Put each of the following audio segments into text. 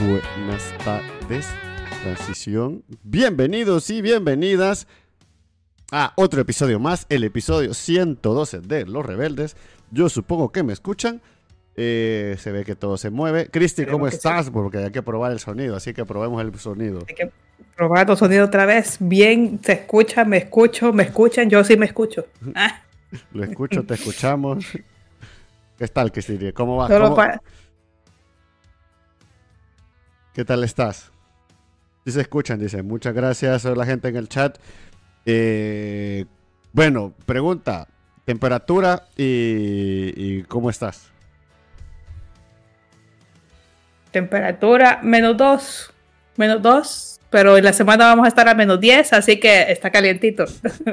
buenas tardes. Transición. Bienvenidos y bienvenidas a otro episodio más, el episodio 112 de Los Rebeldes. Yo supongo que me escuchan. Eh, se ve que todo se mueve. Cristi, ¿cómo estás? Porque hay que probar el sonido, así que probemos el sonido. Hay que probar el sonido otra vez. Bien, se escucha, me escucho, me escuchan, yo sí me escucho. Ah. Lo escucho, te escuchamos. ¿Qué tal, Cristi? ¿Cómo va? Solo ¿Cómo- ¿Qué tal estás? Sí se escuchan, dice. Muchas gracias a la gente en el chat. Eh, bueno, pregunta. Temperatura y, y cómo estás. Temperatura menos 2, menos 2, pero en la semana vamos a estar a menos 10, así que está calientito.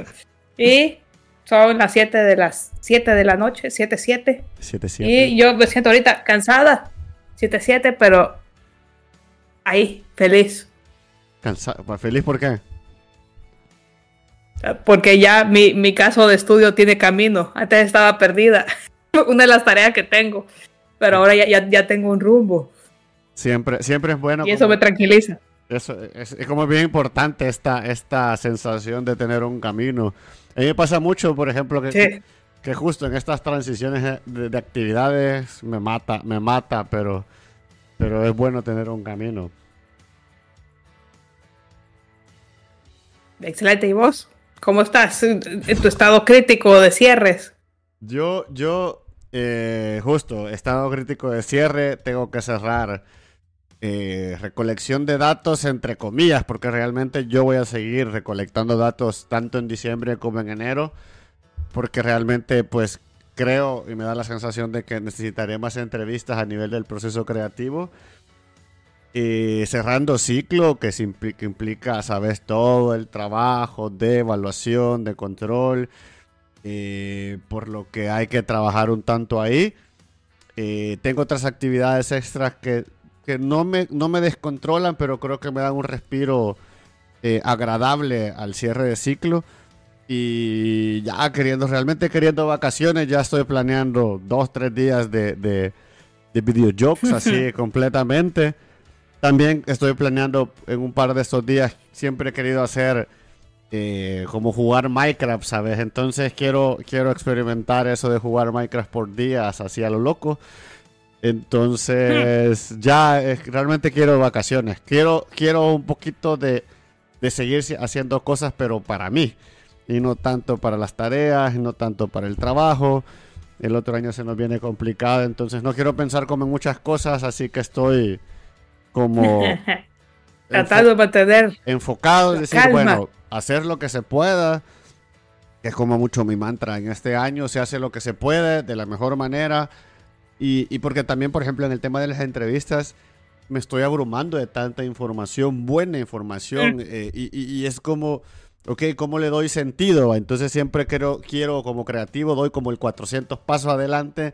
y son las 7 de las 7 de la noche, 7, 7. 7-7. Y yo me siento ahorita cansada, 7, 7, pero ahí, feliz. Cansa- ¿Feliz por qué? Porque ya mi, mi caso de estudio tiene camino. Antes estaba perdida. Una de las tareas que tengo. Pero ahora ya, ya, ya tengo un rumbo. Siempre, siempre es bueno. y eso como- me tranquiliza. Eso es, es como bien importante esta, esta sensación de tener un camino. A mí me pasa mucho, por ejemplo, que, Sí. que justo en estas transiciones de, de actividades me mata, me mata, pero, pero es bueno tener un camino. Excelente. ¿Y vos? ¿Cómo estás en tu estado crítico de cierres? Yo, yo, eh, justo, estado crítico de cierre, tengo que cerrar eh, recolección de datos entre comillas, porque realmente yo voy a seguir recolectando datos tanto en diciembre como en enero, porque realmente pues creo y me da la sensación de que necesitaré más entrevistas a nivel del proceso creativo. Y cerrando ciclo, que, implica, sabes, todo el trabajo de evaluación, de control, eh, por lo que hay que trabajar un tanto ahí. Eh, tengo otras actividades extras que, que no, me, no me descontrolan, pero creo que me dan un respiro eh, agradable al cierre de ciclo. Y ya queriendo, realmente queriendo vacaciones, ya estoy planeando dos, tres días de, de, de videojokes, así completamente. También estoy planeando en un par de estos días, siempre he querido hacer eh, como jugar Minecraft, ¿sabes? Entonces quiero, quiero experimentar eso de jugar Minecraft por días, así a lo loco. Entonces, ya eh, realmente quiero vacaciones. Quiero, quiero un poquito de, de seguir haciendo cosas, pero para mí. Y no tanto para las tareas, y no tanto para el trabajo. El otro año se nos viene complicado, entonces no quiero pensar como en muchas cosas, así que estoy como Tratando de mantener. enfocado, es decir, Calma. bueno, hacer lo que se pueda, que es como mucho mi mantra. En este año se hace lo que se puede de la mejor manera. Y, y porque también, por ejemplo, en el tema de las entrevistas, me estoy abrumando de tanta información, buena información, eh, y, y- y es como, ok, ¿cómo le doy sentido? Entonces siempre quiero, quiero como creativo, doy como el 400 pasos adelante.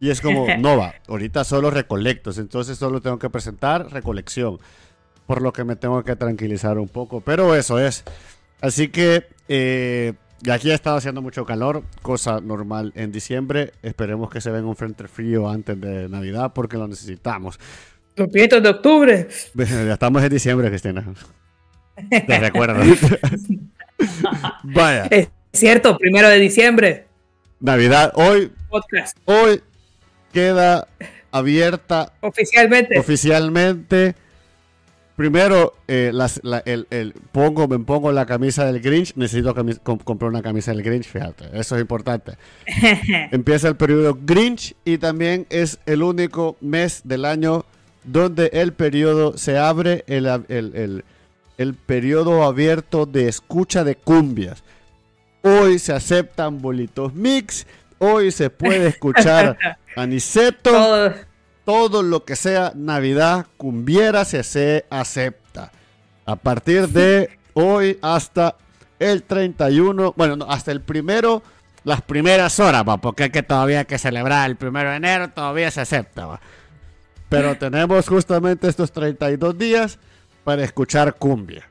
Y es como, no va, ahorita solo recolectos, entonces solo tengo que presentar recolección por lo que me tengo que tranquilizar un poco. Pero eso es. Así que eh, y aquí ha estado haciendo mucho calor, cosa normal en diciembre. Esperemos que se venga un frente frío antes de Navidad porque lo necesitamos. Los de octubre. Ya estamos en diciembre, Cristina. Te recuerdo. Vaya, Es cierto, primero de diciembre. Navidad. Hoy, Podcast. hoy queda abierta Oficialmente. oficialmente. Primero, eh, las- la- el, el- pongo, me pongo la camisa del Grinch. Necesito camis- comprar una camisa del Grinch, fíjate, eso es importante. Empieza el periodo Grinch y también es el único mes del año donde el periodo se abre el, el, el- periodo abierto de escucha de cumbias. Hoy se aceptan bolitos mix, hoy se puede escuchar aniceto Todo. todo lo que sea Navidad cumbiera se, se acepta. A partir de hoy hasta el 31, bueno, no, hasta el primero, las primeras horas, va, porque hay que todavía hay que celebrar el primero de enero, todavía se acepta, va. Pero tenemos justamente estos 32 días para escuchar cumbia.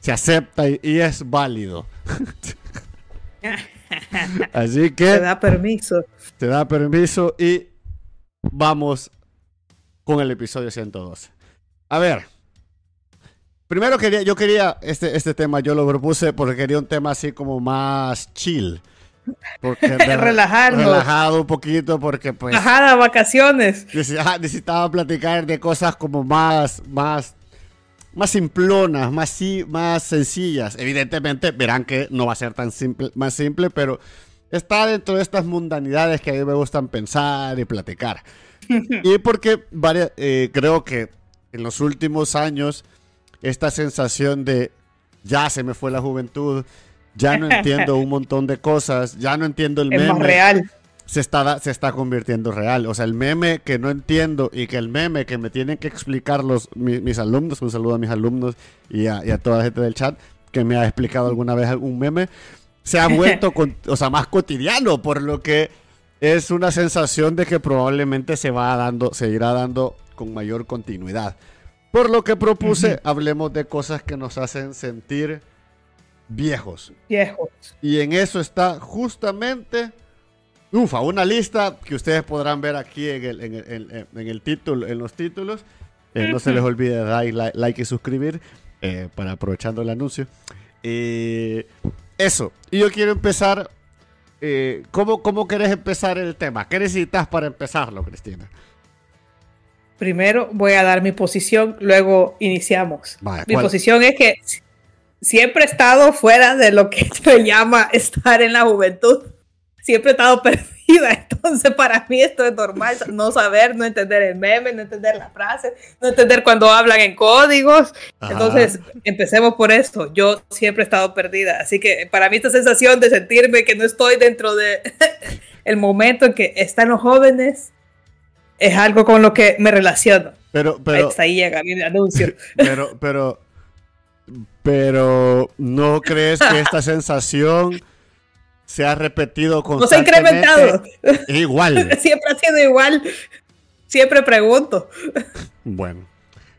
Se acepta y, y es válido. Así que Te da permiso. te da permiso y vamos con el episodio 112. A ver. Primero quería, yo quería este, este tema, yo lo propuse porque quería un tema así como más chill. Porque Relajarnos. Relajado un poquito porque pues... Relajada, vacaciones. Necesitaba platicar de cosas como más, más, más simplonas, más, más sencillas. Evidentemente verán que no va a ser tan simple, más simple, pero está dentro de estas mundanidades que a mí me gustan pensar y platicar. y porque varias, eh, creo que en los últimos años esta sensación de ya se me fue la juventud, ya no entiendo un montón de cosas, ya no entiendo el meme. real. Se está, se está convirtiendo real. O sea, el meme que no entiendo y que el meme que me tienen que explicar los, mis, alumnos, un saludo a mis alumnos y a, toda la gente del chat que me ha explicado alguna vez algún meme, se ha vuelto o sea, más cotidiano, por lo que es una sensación de que probablemente se va dando, se irá dando con mayor continuidad. Por lo que propuse, hablemos de cosas que nos hacen sentir viejos. Viejos. Y en eso está justamente, ufa, una lista que ustedes podrán ver aquí en el, en el, título, en los títulos. Eh, no se les olvide dar like, y suscribir eh, para aprovechando el anuncio. eso. Y yo quiero empezar. Eh, ¿cómo, ¿Cómo querés empezar el tema? ¿Qué necesitas para empezarlo, Cristina? Primero voy a dar mi posición, luego iniciamos. mi posición es que siempre he estado fuera de lo que se llama estar en la juventud. Siempre he estado perdida. Entonces, para mí esto es normal, no saber, no entender el meme, no entender la frase, no entender cuando hablan en códigos. Entonces, empecemos por esto. Yo siempre he estado perdida. Así que para mí esta sensación de sentirme que no estoy dentro de el momento en que están los jóvenes es algo con lo que me relaciono. Pero, pero. ahí llega mi anuncio. Pero, pero. Pero, ¿no crees que esta sensación se ha repetido constantemente? No se ha incrementado. igual. Siempre ha sido igual. Siempre pregunto. Bueno.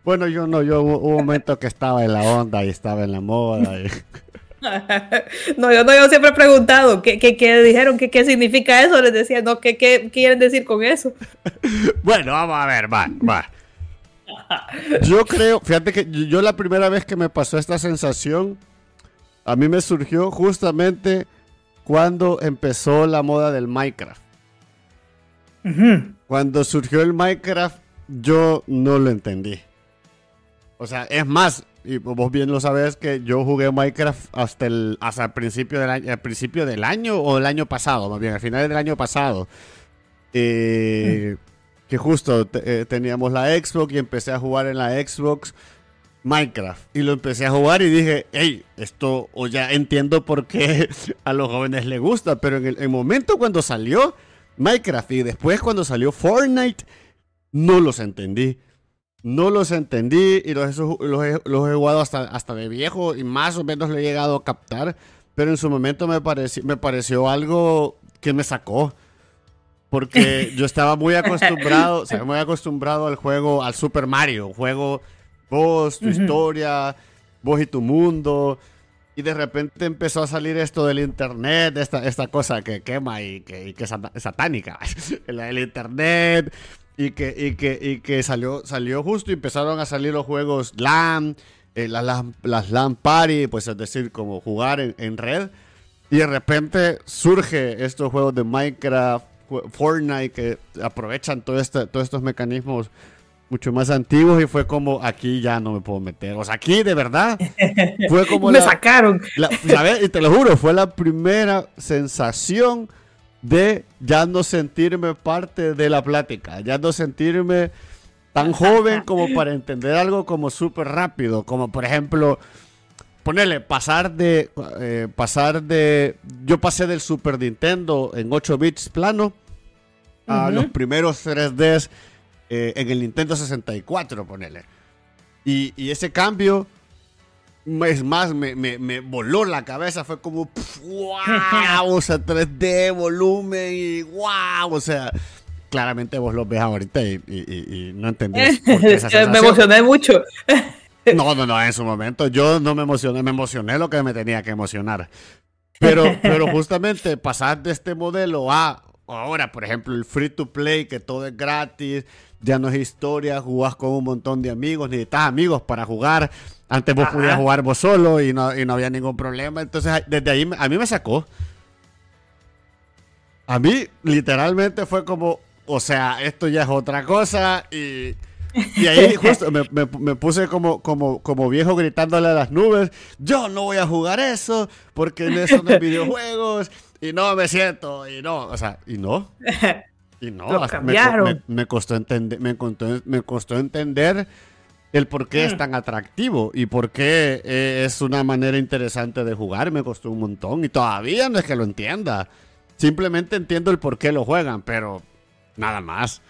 Bueno, yo no, yo hubo un momento que estaba en la onda y estaba en la moda. Y... no, yo no, yo siempre he preguntado qué, qué, dijeron, qué, qué significa eso. Les decía, no, ¿qué, qué quieren decir con eso? bueno, vamos a ver, va, va. Yo creo, fíjate que yo la primera vez que me pasó esta sensación, a mí me surgió justamente cuando empezó la moda del Minecraft. Cuando surgió el Minecraft, yo no lo entendí. O sea, es más, y vos bien lo sabes que yo jugué Minecraft hasta el, hasta el principio del año, principio del año o el año pasado, más bien, al final del año pasado. Eh, que justo eh, teníamos la Xbox y empecé a jugar en la Xbox Minecraft. Y lo empecé a jugar y dije, hey, esto, o ya entiendo por qué a los jóvenes les gusta, pero en el, momento cuando salió Minecraft y después cuando salió Fortnite, no los entendí. No los entendí y los, los, he, jugado hasta, hasta de viejo y más o menos lo he llegado a captar. Pero en su momento me, pareció, me pareció algo que me sacó. Porque yo estaba muy acostumbrado, o muy acostumbrado al juego, al Super Mario. Juego vos, tu historia, vos y tu mundo. Y de repente empezó a salir esto del internet, esta, esta cosa que quema y que, que es satánica. el internet, y que, y que, y que salió, salió justo y empezaron a salir los juegos LAN, eh, las, las, LAN Party, pues es decir, como jugar en, red. Y de repente surge estos juegos de Minecraft, Fortnite, que aprovechan todo este, todos estos mecanismos mucho más antiguos y fue como aquí ya no me puedo meter. O sea, aquí de verdad fue como... me sacaron. Y te lo juro, fue la primera sensación de ya no sentirme parte de la plática, ya no sentirme tan joven como para entender algo como súper rápido, como por ejemplo, ponerle, pasar de, eh, pasar de, yo pasé del Super Nintendo en 8 bits plano a los primeros 3Ds eh, en el Nintendo 64, ponerle. Y, y ese cambio es más, me, me, voló la cabeza, fue como, wow, o sea, 3D, volumen y wow, o sea, claramente vos lo ves ahorita y, no entendés. me emocioné mucho. no, no, no, en su momento yo no me emocioné, me emocioné lo que me tenía que emocionar. Pero, pero justamente pasar de este modelo a ahora, por ejemplo, el free to play, que todo es gratis, ya no es historia, jugás con un montón de amigos, necesitas amigos para jugar. Antes vos podías jugar vos solo y no, y no había ningún problema. Entonces, desde ahí a mí me sacó. A mí, literalmente, fue como, o sea, esto ya es otra cosa y... Y ahí justo me, me, puse como, como, como viejo gritándole a las nubes, yo no voy a jugar eso, porque eso no es videojuegos, y no me siento, y no, o sea, y no. Y no, me, costó entender, me, costó, me costó entender el por qué es mm. tan atractivo y por qué eh, es una manera interesante de jugar, me costó un montón, y todavía no es que lo entienda. Simplemente entiendo el por qué lo juegan, pero nada más.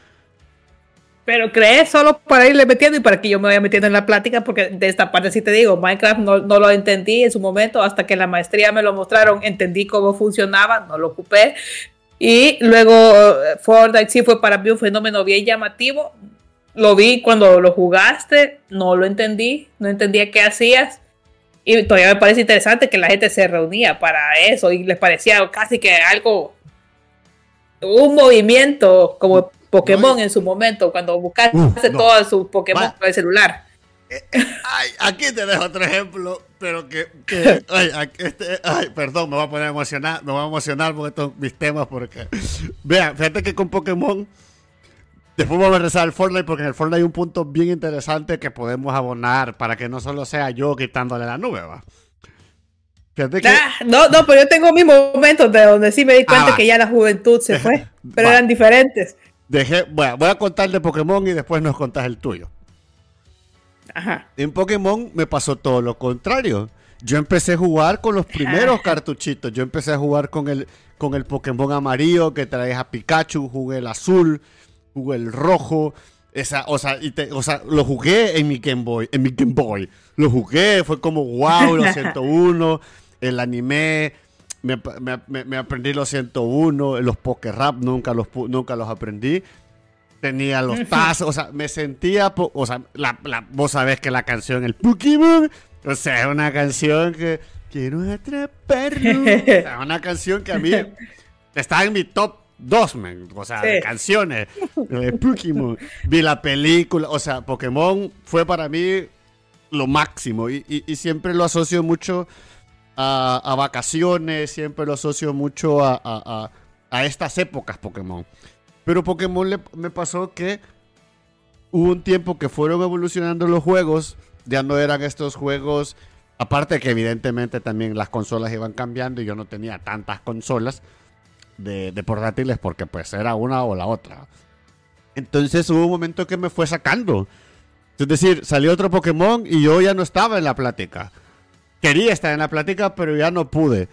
Pero crees solo para irle metiendo y para que yo me vaya metiendo en la plática, porque de esta parte sí te digo, Minecraft no, no, lo entendí en su momento, hasta que en la maestría me lo mostraron, entendí cómo funcionaba, no lo ocupé. Y luego eh, Fortnite sí fue para mí un fenómeno bien llamativo. Lo vi cuando lo jugaste, no lo entendí, no entendía qué hacías. Y todavía me parece interesante que la gente se reunía para eso y les parecía casi que algo, un movimiento como Pokémon en su momento, cuando buscaste uh, todos sus Pokémon con el celular. Eh, eh, ay, aquí te dejo otro ejemplo, pero que, ay, este, ay, perdón, me voy a poner emocionar, me voy a emocionar por estos mis temas porque, vean, fíjate que con Pokémon, después vamos a regresar al Fortnite porque en el Fortnite hay un punto bien interesante que podemos abonar para que no solo sea yo quitándole la nube, va. Ah, no, no, pero yo tengo mis momentos de donde sí me di cuenta ah, que ya la juventud se fue, pero eran diferentes. Dejé, bueno, voy a contar de Pokémon y después nos contás el tuyo. Ajá. En Pokémon me pasó todo lo contrario. Yo empecé a jugar con los primeros cartuchitos. Yo empecé a jugar con el, con el Pokémon amarillo que traes a Pikachu, jugué el azul, jugué el rojo. Esa, o, sea, y o sea, lo jugué en mi Game Boy, en mi Game Boy. Lo jugué, fue como wow, los 101, el anime me, aprendí los 101, los Poker Rap nunca los, nunca los aprendí. Tenía los tazos, o sea, me sentía, o sea, la, vos sabés que la canción, el Pokémon, o sea, es una canción que quiero atraparlo. es una canción que a mí está en mi top 2, o sea, de canciones de Pokémon. Vi la película, o sea, Pokémon fue para mí lo máximo y, y siempre lo asocio mucho a, vacaciones, siempre lo asocio mucho a, estas épocas Pokémon. Pero Pokémon me pasó que hubo un tiempo que fueron evolucionando los juegos, ya no eran estos juegos, aparte que evidentemente también las consolas iban cambiando y yo no tenía tantas consolas de, de portátiles porque pues era una o la otra. Entonces hubo un momento que me fue sacando. Es decir, salió otro Pokémon y yo ya no estaba en la plática quería estar en la plática, pero ya no pude.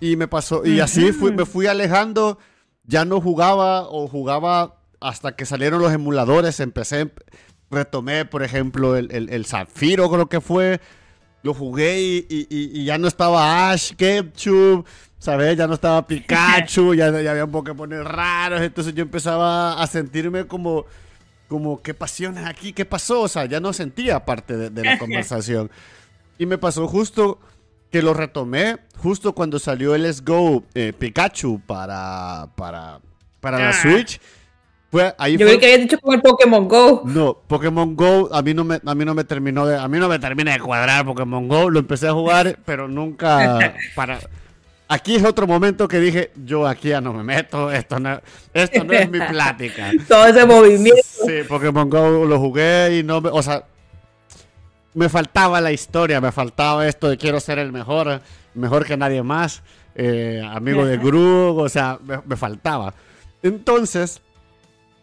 Y me pasó, y así fui, me fui alejando, ya no jugaba o jugaba hasta que salieron los emuladores, empecé, retomé, por ejemplo, el, el, Zafiro creo que fue, lo jugué y, ya no estaba Ash, Ketchup, ¿sabes? Ya no estaba Pikachu, ya, ya había Pokémon raros, entonces yo empezaba a sentirme como, como, ¿qué pasiones aquí? ¿Qué pasó? O sea, ya no sentía parte de la conversación. Y me pasó justo que lo retomé justo cuando salió el Let's Go eh, Pikachu para, para, para la ah. Switch. Fue, ahí Yo creo que había dicho como el Pokémon Go. No, Pokémon Go a mí no me, a mí no me terminó de, a mí no me termina de cuadrar Pokémon Go. Lo empecé a jugar, pero nunca para. Aquí es otro momento que dije, yo aquí ya no me meto, esto no, esto no es mi plática. Todo ese movimiento. Sí, Pokémon Go lo jugué y no me, o sea, me faltaba la historia, me faltaba esto de quiero ser el mejor, mejor que nadie más, eh, amigo de Gru, o sea, me, faltaba. Entonces,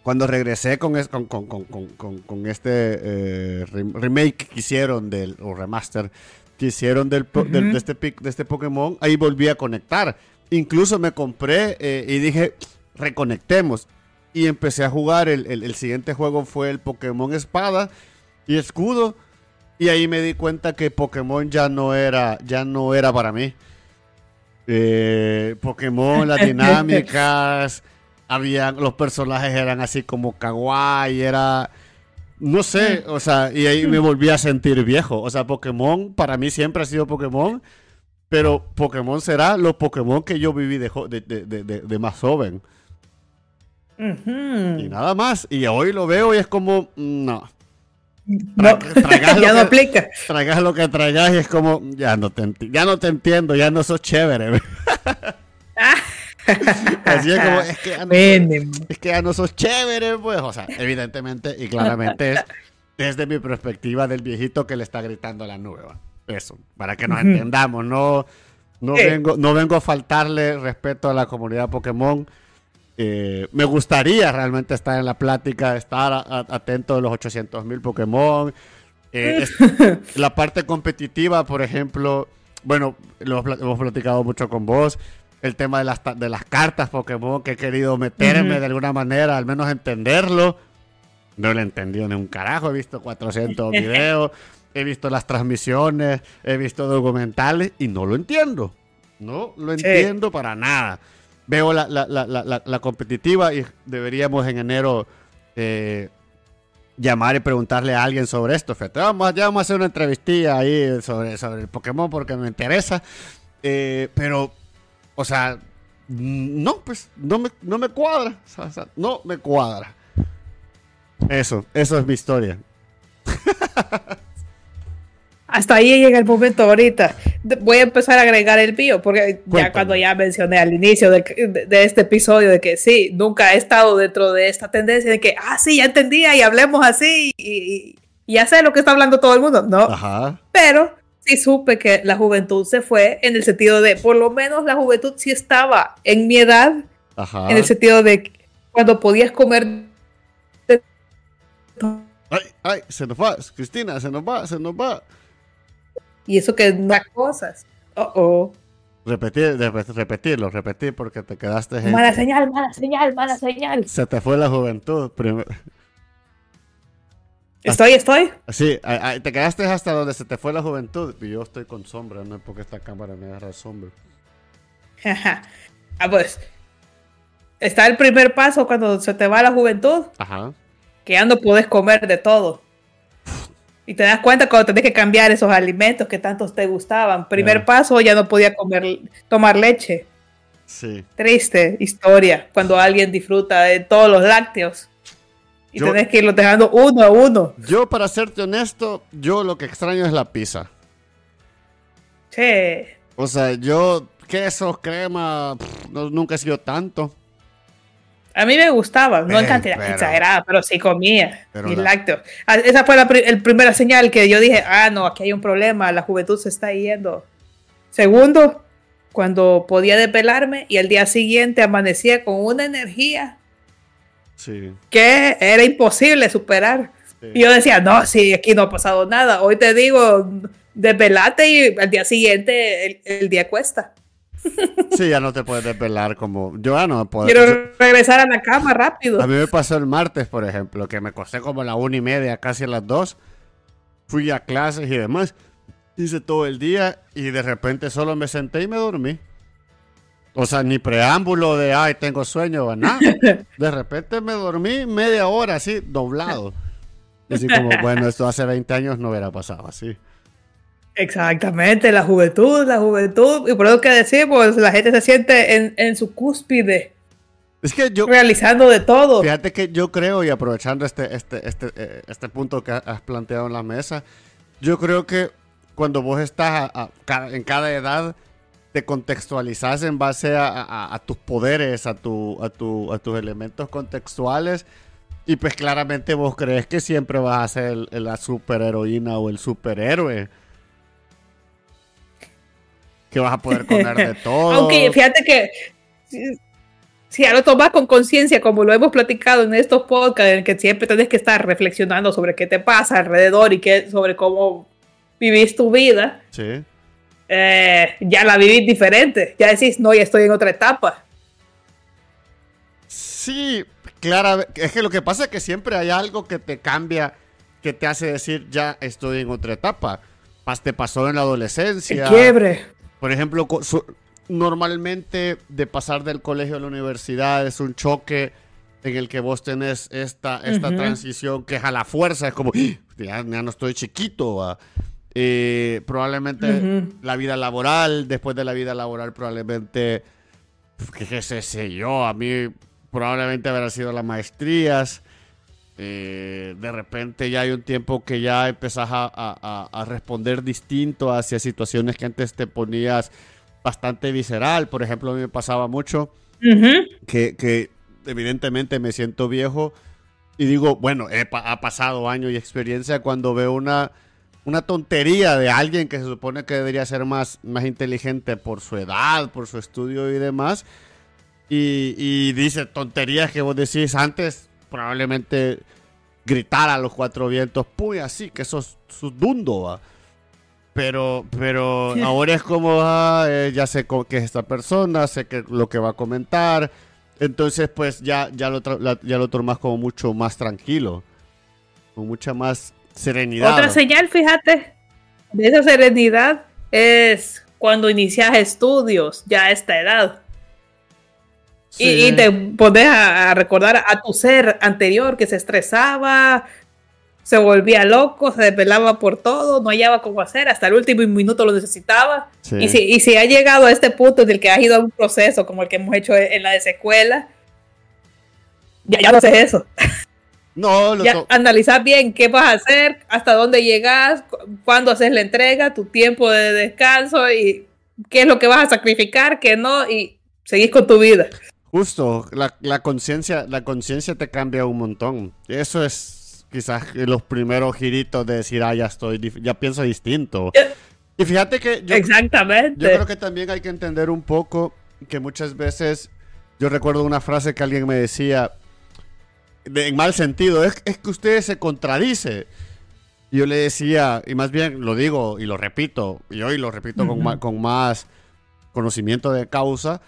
cuando regresé con, con, este eh, remake que hicieron del, o remaster que hicieron del, de, este, de este Pokémon, ahí volví a conectar. Incluso me compré eh, y dije, reconectemos. Y empecé a jugar, el, el siguiente juego fue el Pokémon Espada y Escudo. Y ahí me di cuenta que Pokémon ya no era, ya no era para mí. Eh, Pokémon, las dinámicas, habían, los personajes eran así como kawaii, era, no sé, o sea, y ahí me volví a sentir viejo. O sea, Pokémon para mí siempre ha sido Pokémon, pero Pokémon será los Pokémon que yo viví de, de, de, de más joven. Y nada más. Y hoy lo veo y es como, no. No, Tragas ya no que- aplica. Tragas lo que tragas y es como, ya no te, ya no te entiendo, ya no sos chévere. Así es como, es que ya no, es que ya no sos chévere, pues. O sea, evidentemente y claramente es desde mi perspectiva del viejito que le está gritando a la nube. ¿va? Eso, para que nos entendamos. No, no, vengo, no vengo a faltarle respeto a la comunidad Pokémon. Eh, me gustaría realmente estar en la plática, estar a- a- atento de los 800 mil Pokémon. Eh, es- la parte competitiva, por ejemplo, bueno, lo hemos pla- hemos platicado mucho con vos. El tema de las, de las cartas Pokémon, que he querido meterme de alguna manera, al menos entenderlo. No lo he entendido ni un carajo. He visto 400 videos, he visto las transmisiones, he visto documentales y no lo entiendo. No lo Sí. entiendo para nada. Veo la, la- la- la- competitiva y deberíamos en enero eh, llamar y preguntarle a alguien sobre esto. Fíjate, vamos, ya vamos a hacer una entrevistilla ahí sobre, sobre el Pokémon porque me interesa. Eh, pero, o sea, no, pues no me, no me cuadra. O sea, no me cuadra. Eso, eso es mi historia. Hasta ahí llega el momento ahorita. Voy a empezar a agregar el mío, porque Cuéntame. ya cuando ya mencioné al inicio de, de- de este episodio de que sí, nunca he estado dentro de esta tendencia de que, ah, sí, ya entendía y hablemos así y, y- ya sé lo que está hablando todo el mundo. No, Ajá. pero sí supe que la juventud se fue en el sentido de, por lo menos la juventud sí estaba en mi edad, Ajá. en el sentido de cuando podías comer Ay, ay, se nos va, Cristina, se nos va, se nos va. Y eso que no cosas. Oh, oh. Repetir, rep- repetirlo, repetir porque te quedaste en... Mala señal, mala señal, mala señal. Se te fue la juventud. prim- Estoy, estoy. Sí, te quedaste hasta donde se te fue la juventud. Y yo estoy con sombra, no es porque esta cámara me agarra sombra. ah, pues. Está el primer paso cuando se te va la juventud, Ajá. que ya no puedes comer de todo. Y te das cuenta cuando tenés que cambiar esos alimentos que tantos te gustaban. Primer paso, ya no podía comer, tomar leche. Sí. Triste historia cuando alguien disfruta de todos los lácteos. Y Yo- tenés que irlos dejando uno a uno. Yo, para serte honesto, yo lo que extraño es la pizza. Che. O sea, yo, queso, crema, pff, no- nunca he sido tanto. A mí me gustaba, no en cantidad pero- exagerada, pero sí comía Pero mis la- lácteos. Ah, Esa fue la, el primera señal que yo dije, ah, no, aquí hay un problema, la juventud se está yendo. Segundo, cuando podía desvelarme y al día siguiente amanecía con una energía Sí. que era imposible superar. sí. Y yo decía, no, sí, aquí no ha pasado nada. Hoy te digo, desvelate y al día siguiente el, el día cuesta. Sí, ya no te puedes desvelar como... Yo ya no puedo... Quiero yo- regresar a la cama rápido. A mí me pasó el martes, por ejemplo, que me acosté como a la una y media, casi a las dos. Fui a clases y demás. Hice todo el día y de repente solo me senté y me dormí. O sea, ni preámbulo de, ay, tengo sueño o nada. De repente me dormí media hora así, doblado. Así como, bueno, esto hace 20 años no hubiera pasado así. Exactamente, la juventud, la juventud. Y por eso que decimos, la gente se siente en, en su cúspide, Es que yo, realizando de todo. Fíjate que yo creo, y aprovechando este, este, este, eh, este punto que has planteado en la mesa, yo creo que cuando vos estás a- en cada edad, te contextualizas en base a, a- a tus poderes, a, tu, a, tu, a tus elementos contextuales, y pues claramente vos crees que siempre vas a ser el- la superheroína o el superhéroe. Que vas a poder comer de todo. Aunque fíjate que si, ya lo tomas con conciencia, como lo hemos platicado en estos podcasts, en el que siempre tienes que estar reflexionando sobre qué te pasa alrededor y qué, sobre cómo vivís tu vida, Sí. eh, ya la vivís diferente. Ya decís, no, ya estoy en otra etapa. Sí, claro. Es que lo que pasa es que siempre hay algo que te cambia, que te hace decir, ya estoy en otra etapa. Te pasó en la El adolescencia. quiebre. Por ejemplo, normalmente de pasar del colegio a la universidad es un choque en el que vos tenés esta, esta Ujú. transición que es a la fuerza, es como, "Ah, ya, ya no estoy chiquito. ¿va?". Eh, probablemente Ujú. la vida laboral, después de la vida laboral probablemente, qué sé, sé yo, a mí probablemente habrá sido las maestrías. Eh, de repente ya hay un tiempo que ya empezás a, responder distinto hacia situaciones que antes te ponías bastante visceral. Por ejemplo, a mí me pasaba mucho que, que, evidentemente me siento viejo y digo, bueno, ha pasado años y experiencia cuando veo una, una tontería de alguien que se supone que debería ser más, más inteligente por su edad, por su estudio y demás. Y, dice tonterías que vos decís antes, probablemente gritar a los cuatro vientos, puy, así, que sos su dundo, ¿va? Pero, pero ahora es como, ah, eh, ya sé qué es esta persona, sé que, lo que va a comentar. Entonces, pues ya, ya, lo, ya lo tomas como mucho más tranquilo, con mucha más serenidad. Otra señal, fíjate, de esa serenidad es cuando inicias estudios ya a esta edad. Y, te pones a, recordar a tu ser anterior que se estresaba, se volvía loco, se desvelaba por todo, no hallaba cómo hacer, hasta el último minuto lo necesitaba. Y, si, y si ha llegado a este punto en el que has ido a un proceso como el que hemos hecho en la de secuela, ya, ya no haces eso. No, ya, analizar bien qué vas a hacer, hasta dónde llegas, cuándo haces la entrega, tu tiempo de descanso y qué es lo que vas a sacrificar, qué no, y seguís con tu vida. Justo, la, la conciencia la conciencia te cambia un montón. Eso es quizás los primeros giritos de decir, ah, ya estoy, ya pienso distinto. Y fíjate que yo, Exactamente. yo creo que también hay que entender un poco que muchas veces, yo recuerdo una frase que alguien me decía, en mal sentido, es, es que usted se contradice. Y yo le decía, y más bien lo digo y lo repito, y hoy lo repito con, con más conocimiento de causa,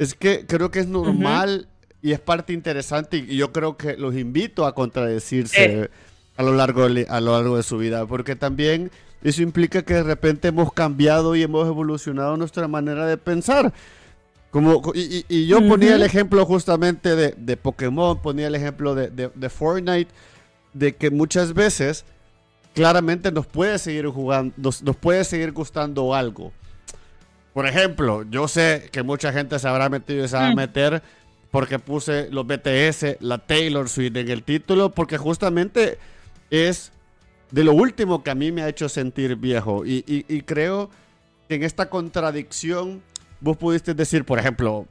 es que creo que es normal y es parte interesante y yo creo que los invito a contradecirse eh. a, lo largo de, a lo largo de su vida, porque también eso implica que de repente hemos cambiado y hemos evolucionado nuestra manera de pensar. Como, y, yo ponía el ejemplo justamente de, de, Pokémon, ponía el ejemplo de, de, Fortnite, de que muchas veces claramente nos puede seguir jugando, nos, nos puede seguir gustando algo por ejemplo, yo sé que mucha gente se habrá metido y se va a mm. meter porque puse los BTS, la Taylor Swift en el título, porque justamente es de lo último que a mí me ha hecho sentir viejo. Y, creo que en esta contradicción vos pudiste decir, por ejemplo,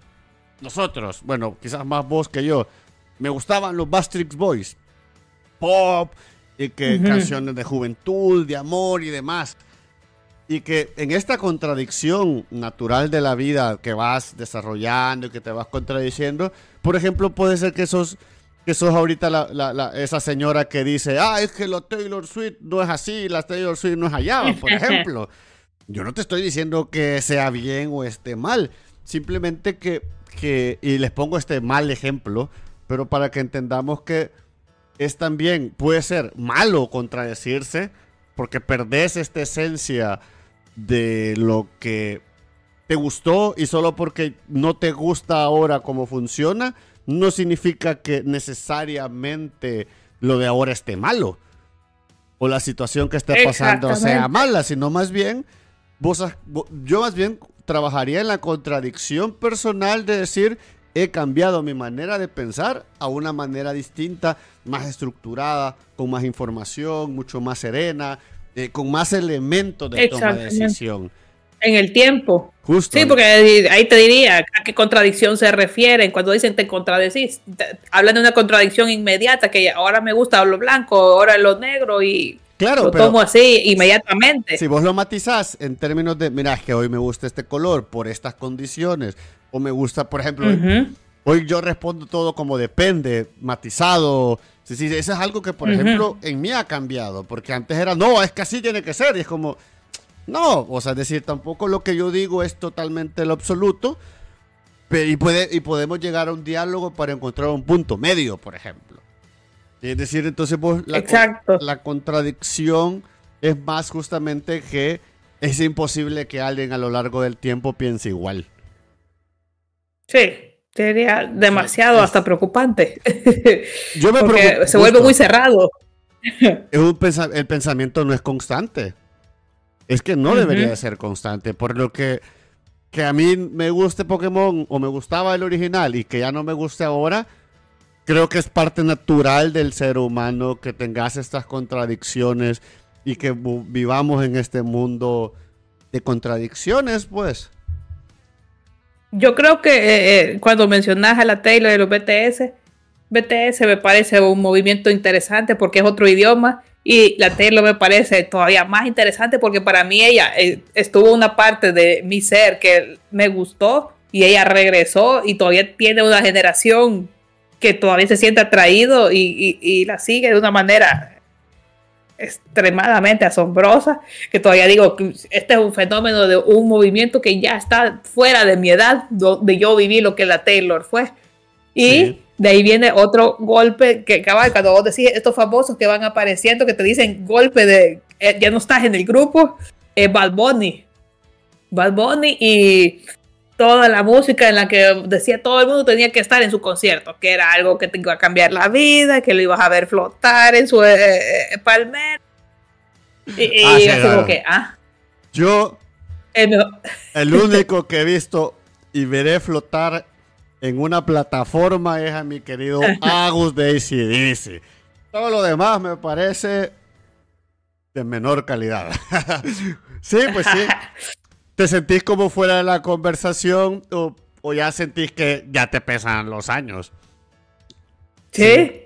nosotros, bueno, quizás más vos que yo, me gustaban los Bastrix Boys, pop, y que canciones de juventud, de amor y demás. Y que en esta contradicción natural de la vida que vas desarrollando y que te vas contradiciendo, por ejemplo, puede ser que sos, que sos ahorita la, esa señora que dice, ah, es que lo Taylor Swift no es así, la Taylor Swift no es allá, por ejemplo. Yo no te estoy diciendo que sea bien o esté mal, simplemente que, que, y les pongo este mal ejemplo, pero para que entendamos que es también, puede ser malo contradecirse, porque perdés esta esencia de lo que te gustó y solo porque no te gusta ahora cómo funciona, no significa que necesariamente lo de ahora esté malo o la situación que esté pasando sea mala, sino más bien, vos, yo más bien trabajaría en la contradicción personal de decir, he cambiado mi manera de pensar a una manera distinta, más estructurada, con más información, mucho más serena, eh, con más elementos de toma de decisión. En el tiempo. Justo. Sí, porque ahí te diría a qué contradicción se refieren. Cuando dicen te contradecís, hablan de una contradicción inmediata, que ahora me gusta lo blanco, ahora lo negro y claro, lo tomo así inmediatamente. Si vos lo matizás en términos de, mira, es que hoy me gusta este color por estas condiciones, o me gusta, por ejemplo, hoy yo respondo todo como depende, matizado, Sí, sí, eso es algo que, por ejemplo, en mí ha cambiado, porque antes era, no, es que así tiene que ser, y es como, no, o sea, es decir, tampoco lo que yo digo es totalmente lo absoluto, pero, y, puede, y podemos llegar a un diálogo para encontrar un punto medio, por ejemplo. Es decir, entonces pues, la, la contradicción es más justamente que es imposible que alguien a lo largo del tiempo piense igual. Sí, Sería demasiado hasta preocupante. Yo me Porque se vuelve muy cerrado. el pensamiento no es constante. Es que no debería de ser constante. Por lo que, que a mí me guste Pokémon o me gustaba el original y que ya no me guste ahora, creo que es parte natural del ser humano que tengas estas contradicciones y que vivamos en este mundo de contradicciones, pues. Yo creo que eh, eh, cuando mencionas a la Taylor de los BTS, BTS me parece un movimiento interesante porque es otro idioma y la Taylor me parece todavía más interesante porque para mí ella eh, estuvo una parte de mi ser que me gustó y ella regresó y todavía tiene una generación que todavía se siente atraído y, la sigue de una manera extremadamente asombrosa, que todavía digo que este es un fenómeno de un movimiento que ya está fuera de mi edad, donde yo viví lo que la Taylor fue. Y de ahí viene otro golpe que acaba cuando vos decís estos famosos que van apareciendo, que te dicen golpe de eh, ya no estás en el grupo, Bad Bunny. Bad Bunny y toda la música en la que decía todo el mundo tenía que estar en su concierto, que era algo que te iba a cambiar la vida, que lo ibas a ver flotar en su eh, eh palmer. Y, ah, que, ah. Yo, el, único que he visto y veré flotar en una plataforma es a mi querido Agus de ACDC. Todo lo demás me parece de menor calidad. sí, pues sí. ¿Te sentís como fuera de la conversación o, ya sentís que ya te pesan los años? Sí.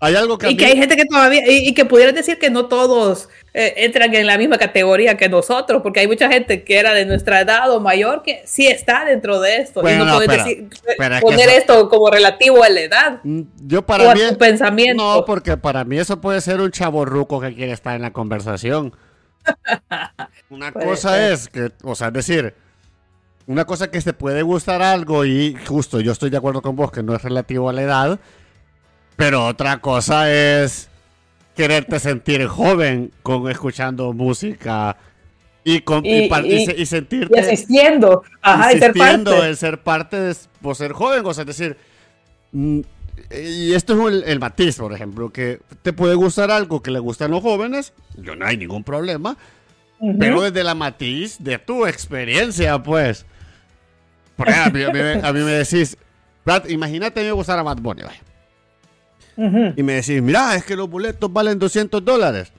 Hay algo que... Y que hay gente que todavía, y, que pudieras decir que no todos eh, entran en la misma categoría que nosotros, porque hay mucha gente que era de nuestra edad o mayor que sí está dentro de esto. y no, puedes decir, poner esto como relativo a la edad. Mm, yo para mí... pensamiento. No, porque para mí eso puede ser un chaborruco que quiere estar en la conversación. Una cosa es que, o sea, es decir, una cosa que se puede gustar algo y justo yo estoy de acuerdo con vos que no es relativo a la edad, pero otra cosa es quererte sentir joven con escuchando música y, con, y, sentirte asistiendo, Ajá, y ser parte. el ser parte de ser joven, o sea, es decir, mm, y esto es el, matiz, por ejemplo, que te puede gustar algo que le gustan los jóvenes, yo no hay ningún problema, pero desde la matiz de tu experiencia, pues. Por ejemplo, a, mí, me decís, imagínate a mí me gustara Matt Bunny, Y me decís, mira, es que los boletos valen 200 dólares.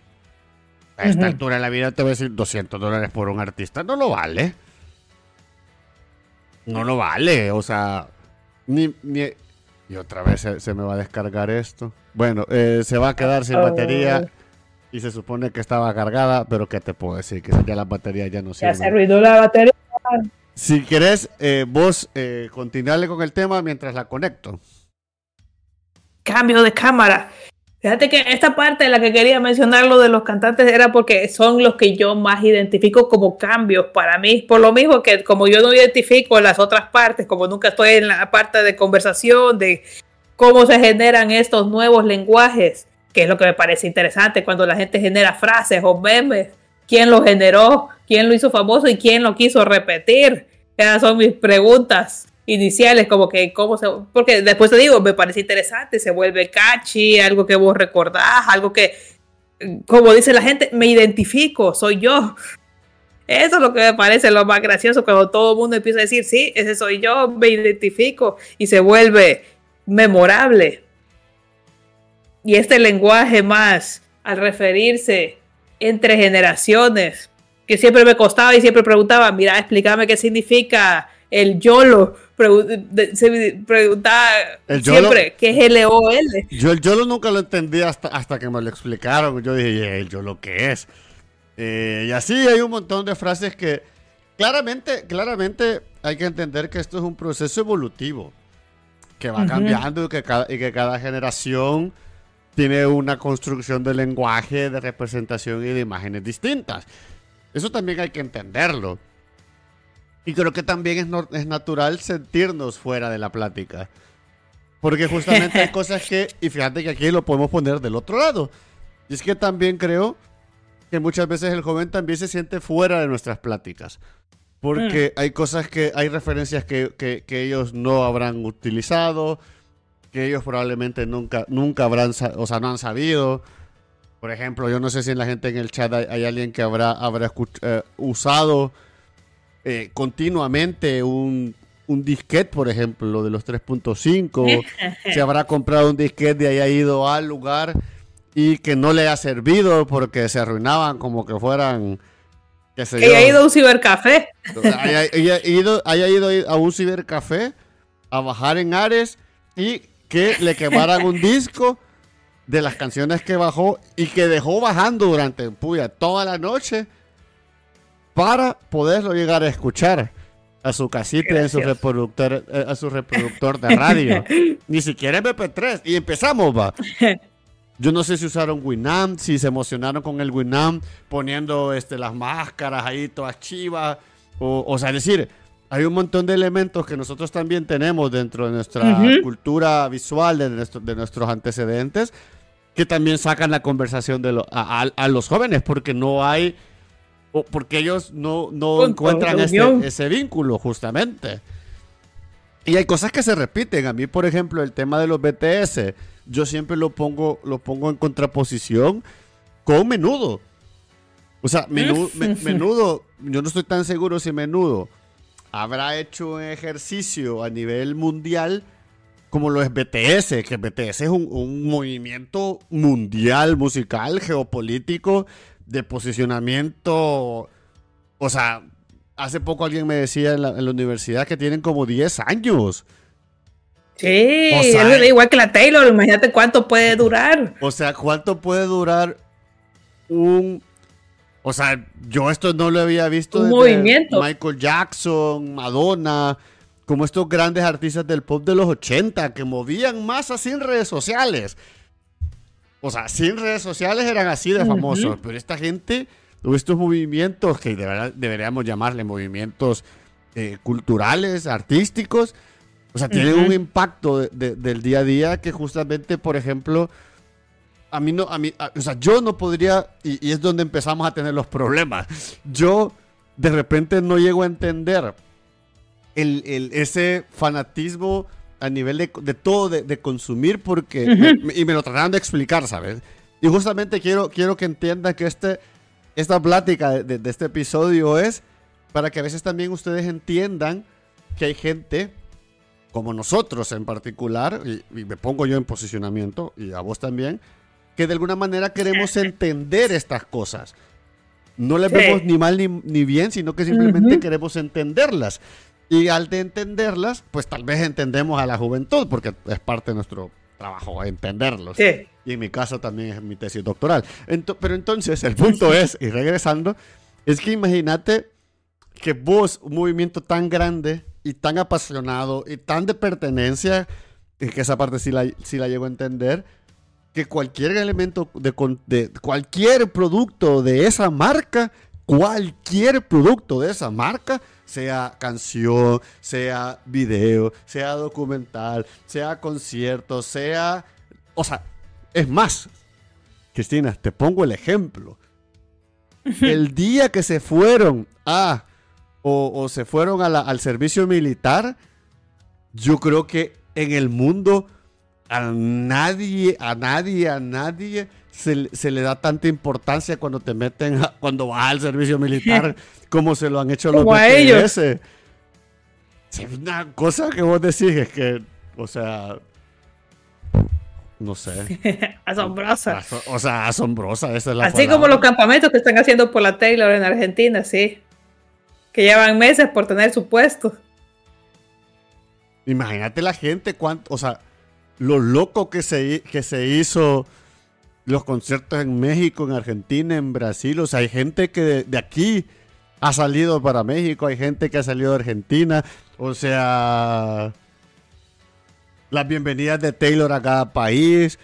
A esta altura de la vida te voy a decir 200 dólares por un artista, no lo vale. No lo vale, o sea, ni, ni y otra vez se, me va a descargar esto. Bueno, eh, se va a quedar sin batería. Y se supone que estaba cargada, pero ¿qué te puedo decir? Que ya la batería ya no sirve. Ya se arruinó la batería. Si querés, eh, vos eh, continuarle con el tema mientras la conecto. Cambio de cámara. Fíjate que esta parte de la que quería mencionar lo de los cantantes era porque son los que yo más identifico como cambios para mí. Por lo mismo que como yo no identifico las otras partes, como nunca estoy en la parte de conversación, de cómo se generan estos nuevos lenguajes, que es lo que me parece interesante cuando la gente genera frases o memes. ¿Quién lo generó? ¿Quién lo hizo famoso y quién lo quiso repetir? Esas son mis preguntas iniciales, como que cómo se... Porque después te digo, me parece interesante, se vuelve catchy, algo que vos recordás, algo que, como dice la gente, me identifico, soy yo. Eso es lo que me parece lo más gracioso, cuando todo el mundo empieza a decir, sí, ese soy yo, me identifico, y se vuelve memorable. Y este lenguaje más, al referirse entre generaciones, que siempre me costaba y siempre preguntaba, mira, explícame qué significa el YOLO se preguntaba siempre qué es L-O-L. Yo el YOLO nunca lo entendí hasta, hasta que me lo explicaron. Yo dije, ¿el YOLO qué es? Eh, y así hay un montón de frases que claramente, claramente hay que entender que esto es un proceso evolutivo que va cambiando y que, cada, y que cada generación tiene una construcción de lenguaje, de representación y de imágenes distintas. Eso también hay que entenderlo. Y creo que también es, es natural sentirnos fuera de la plática. Porque justamente hay cosas que, y fíjate que aquí lo podemos poner del otro lado. Y es que también creo que muchas veces el joven también se siente fuera de nuestras pláticas. Porque hay cosas que, hay referencias que, que, ellos no habrán utilizado, que ellos probablemente nunca, nunca habrán, o sea, no han sabido. Por ejemplo, yo no sé si en la gente en el chat hay, alguien que habrá, habrá eh, usado eh, continuamente un, un disquete, por ejemplo, de los 3.5, se habrá comprado un disquete y haya ido al lugar y que no le ha servido porque se arruinaban como que fueran... Que haya ido a un cibercafé. haya, ido, haya ido a un cibercafé a bajar en Ares y que le quemaran un disco de las canciones que bajó y que dejó bajando durante puya, toda la noche para poderlo llegar a escuchar a su casita, en su reproductor, eh, a su reproductor de radio. Ni siquiera MP3. Y empezamos, va. Yo no sé si usaron Winamp, si se emocionaron con el Winamp poniendo este, las máscaras ahí todas chivas. O, o sea, es decir, hay un montón de elementos que nosotros también tenemos dentro de nuestra cultura visual, de, de nuestros antecedentes, que también sacan la conversación de a, los jóvenes, porque no hay, o porque ellos no, no encuentran este, ese vínculo justamente. Y hay cosas que se repiten. A mí, por ejemplo, el tema de los BTS, yo siempre lo pongo, lo pongo en contraposición con menudo. O sea, menudo, menudo, yo no estoy tan seguro si menudo habrá hecho un ejercicio a nivel mundial como lo es BTS, que BTS es un, movimiento mundial, musical, geopolítico, de posicionamiento. O sea, hace poco alguien me decía en la, universidad que tienen como 10 años. Sí, es igual que la Taylor, imagínate cuánto puede durar. O sea, cuánto puede durar un o sea, yo esto no lo había visto. Un movimiento. Michael Jackson, Madonna, como estos grandes artistas del pop de los 80 que movían más así en redes sociales. O sea, sin redes sociales eran así de famosos, pero esta gente estos movimientos que deberíamos llamarle movimientos eh, culturales, artísticos. O sea, tienen un impacto del día a día que justamente, por ejemplo, a mí no, a mí, o sea, yo no podría, y, es donde empezamos a tener los problemas. Yo de repente no llego a entender el, ese fanatismo a nivel de, todo, de, consumir, porque, y me lo trataron de explicar, ¿sabes? Y justamente quiero, quiero que entiendan que este, esta plática de, este episodio es para que a veces también ustedes entiendan que hay gente como nosotros en particular, y, y me pongo yo en posicionamiento, y a vos también, que de alguna manera queremos entender estas cosas. No les vemos ni mal ni, bien, sino que simplemente queremos entenderlas. Y al de entenderlas, pues tal vez entendemos a la juventud, porque es parte de nuestro trabajo entenderlos. Y en mi caso también es mi tesis doctoral. pero entonces el punto es, y regresando, es que imagínate que vos, un movimiento tan grande y tan apasionado y tan de pertenencia, y que esa parte sí la, sí la llego a entender, que cualquier elemento de, de, cualquier producto de esa marca, cualquier producto de esa marca, sea canción, sea video, sea documental, sea concierto, sea... O sea, es más, Cristina, te pongo el ejemplo. El día que se fueron a... o, se fueron al servicio militar, yo creo que en el mundo a nadie, a nadie, a nadie se, le da tanta importancia cuando te meten, cuando vas al servicio militar, como se lo han hecho los BTS. Es una cosa que vos decís es que, o sea, no sé. asombrosa. o sea, asombrosa, esa es la Así como los campamentos que están haciendo por la Taylor en Argentina, sí. Que llevan meses por tener su puesto. Imagínate la gente, cuánto, o sea, lo loco que se, que se hizo los conciertos en México, en Argentina, en Brasil. O sea, hay gente que de, aquí ha salido para México, hay gente que ha salido de Argentina. O sea, las bienvenidas de Taylor a cada país.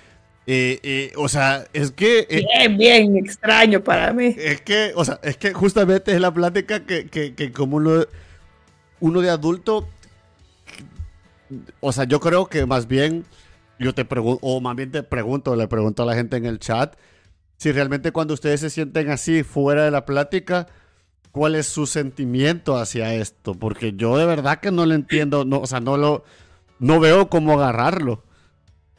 Eh, eh, o sea, es que... Eh, bien, bien extraño para mí. Es que, o sea, es que justamente es la plática que, que como uno, uno de adulto... O sea, yo creo que más bien yo te pregunto, o más bien te pregunto, le pregunto a la gente en el chat, si realmente cuando ustedes se sienten así fuera de la plática, ¿cuál es su sentimiento hacia esto? Porque yo de verdad que no lo entiendo, no, o sea, no lo, no veo cómo agarrarlo.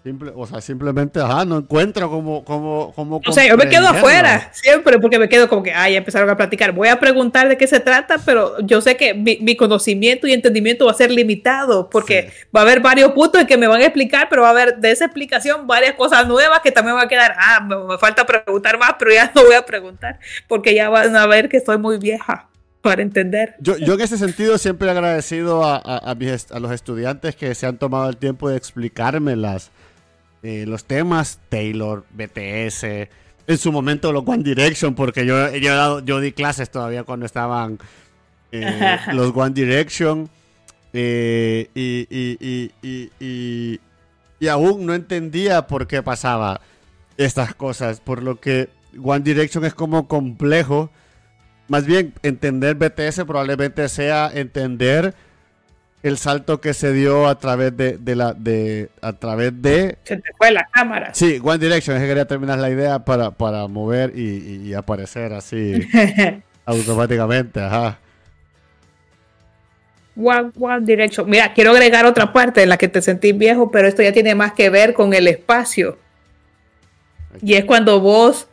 Simple, o sea, simplemente, ajá, no encuentro cómo, cómo, cómo O sea, yo me quedo afuera siempre porque me quedo como que, ay, ya empezaron a platicar. Voy a preguntar de qué se trata, pero yo sé que mi, mi conocimiento y entendimiento va a ser limitado porque Sí. va a haber varios puntos en que me van a explicar, pero va a haber de esa explicación varias cosas nuevas que también va a quedar, ah, me, me falta preguntar más, pero ya no voy a preguntar porque ya van a ver que estoy muy vieja para entender. Yo, yo en ese sentido siempre he agradecido a, a- a mis a los estudiantes que se han tomado el tiempo de explicarme las, eh, los temas Taylor, BTS, en su momento los One Direction, porque yo, yo, he dado- yo di clases todavía cuando estaban eh, los One Direction eh, y, y- y- y- y- y aún no entendía por qué pasaba estas cosas, por lo que One Direction es como complejo. Más bien, entender BTS probablemente sea entender el salto que se dio a través de, de la de a través de Se te fue la cámara. sí One Direction es que quería terminar la idea para, para mover y, aparecer así automáticamente ajá One, One Direction. Mira, quiero agregar otra parte en la que te sentís viejo, pero esto ya tiene más que ver con el espacio. Y es cuando vos,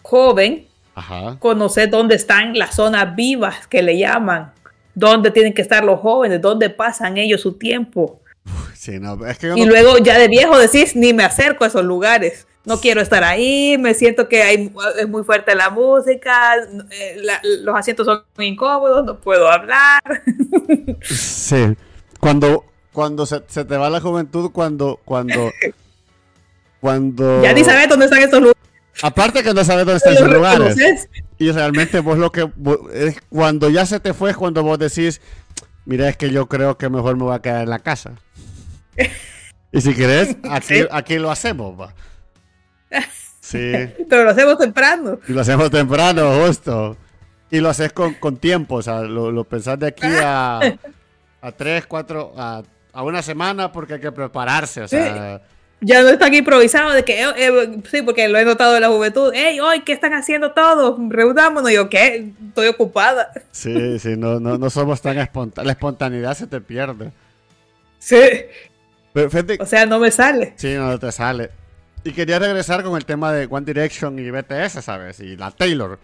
joven, ajá conoces dónde están las zonas vivas que le llaman, dónde tienen que estar los jóvenes, dónde pasan ellos su tiempo. sí no es que yo Y no- luego ya de viejo decís, ni me acerco a esos lugares. No quiero estar ahí, me siento que hay, es muy fuerte la música, eh, la- los asientos son muy incómodos, no puedo hablar. sí cuando cuando se, se te va la juventud cuando cuando cuando Ya ni sabes dónde están estos lugares. Aparte que no sabes dónde están esos lugares reconoces. Y realmente vos lo que... vos- es cuando ya se te fue es cuando vos decís, mira, es que yo creo que mejor me voy a quedar en la casa. Y si querés, aquí, Sí. aquí lo hacemos, va. Sí, Pero lo hacemos temprano. y lo hacemos temprano, justo. Y lo haces con, con tiempo, o sea, lo, lo pensás de aquí a, a tres, cuatro, a, a una semana porque hay que prepararse, o sea... Ya no está aquí improvisado de que, eh, eh, sí, porque lo he notado en la juventud. Hey, hoy, ¿qué están haciendo todos? Reunámonos. Y yo, ¿qué? Estoy ocupada. Sí, sí, no, no, no somos tan espontáneos. La espontaneidad se te pierde. Sí. Pero fíjate, O sea, no me sale. Sí, no te sale. Y quería regresar con el tema de One Direction y BTS, ¿sabes? Y la Taylor.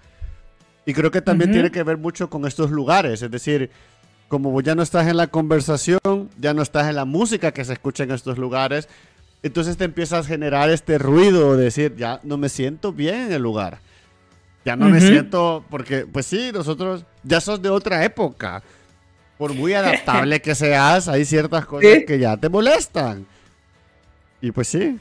Y creo que también Ujú. tiene que ver mucho con estos lugares. Es decir, como ya no estás en la conversación, ya no estás en la música que se escucha en estos lugares, entonces te empiezas a generar este ruido de decir, ya no me siento bien en el lugar. Ya no me Ujú. siento, porque pues sí, nosotros ya sos de otra época. Por muy adaptable que seas, hay ciertas cosas Sí. que ya te molestan. Y pues sí.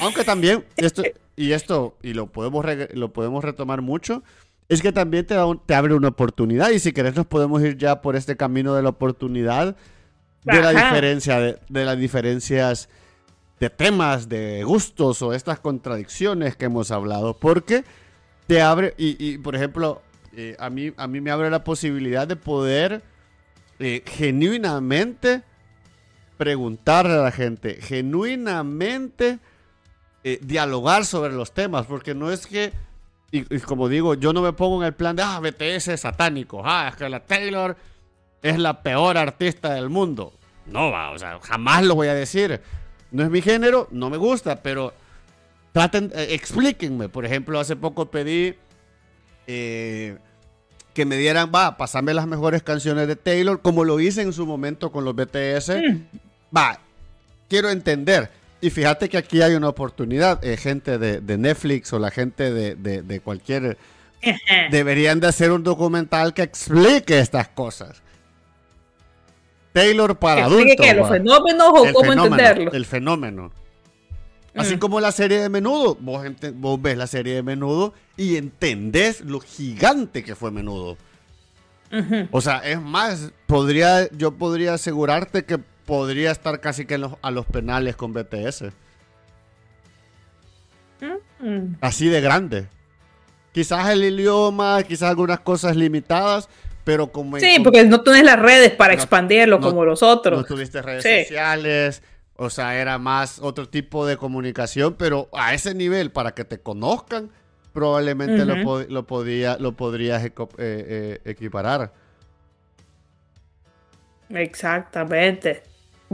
Aunque también, esto, y esto, y lo podemos, lo podemos retomar mucho, es que también te, da un- te abre una oportunidad. Y si querés, nos podemos ir ya por este camino de la oportunidad, de la Ajá. diferencia, de, de las diferencias de temas, de gustos o estas contradicciones que hemos hablado. Porque te abre, y, por ejemplo, eh, a, mí, a mí me abre la posibilidad de poder eh, genuinamente preguntarle a la gente, genuinamente eh, dialogar sobre los temas, porque no es que, y, y como digo, yo no me pongo en el plan de, ah, BTS es satánico, ah, es que la Taylor es la peor artista del mundo. No va, o sea, jamás lo voy a decir. No es mi género, no me gusta, pero traten, eh, explíquenme. Por ejemplo, hace poco pedí eh, que me dieran, va, pasarme las mejores canciones de Taylor, como lo hice en su momento con los BTS. Mm. Va, quiero entender. Y fíjate que aquí hay una oportunidad. eh, gente de, de Netflix o la gente de, de- de cualquier... Deberían de hacer un documental que explique estas cosas. Taylor para adultos. qué, los fenómenos o El cómo fenómeno, entenderlo. El fenómeno. Así Mm. como la serie de Menudo. Vos, ves la serie de Menudo y entendés lo gigante que fue Menudo. O sea, es más, podría, yo podría asegurarte que podría estar casi que en los- a los penales con BTS. Mm. Así de grande. Quizás el idioma, quizás algunas cosas limitadas, pero como... en- Sí, porque no tienes las redes para No- expandirlo no- como los no otros. tuviste redes Sí. sociales, o sea, era más otro tipo de comunicación, pero a ese nivel, para que te conozcan, probablemente lo, lo, podía, lo podrías eh, eh, equiparar. Exactamente.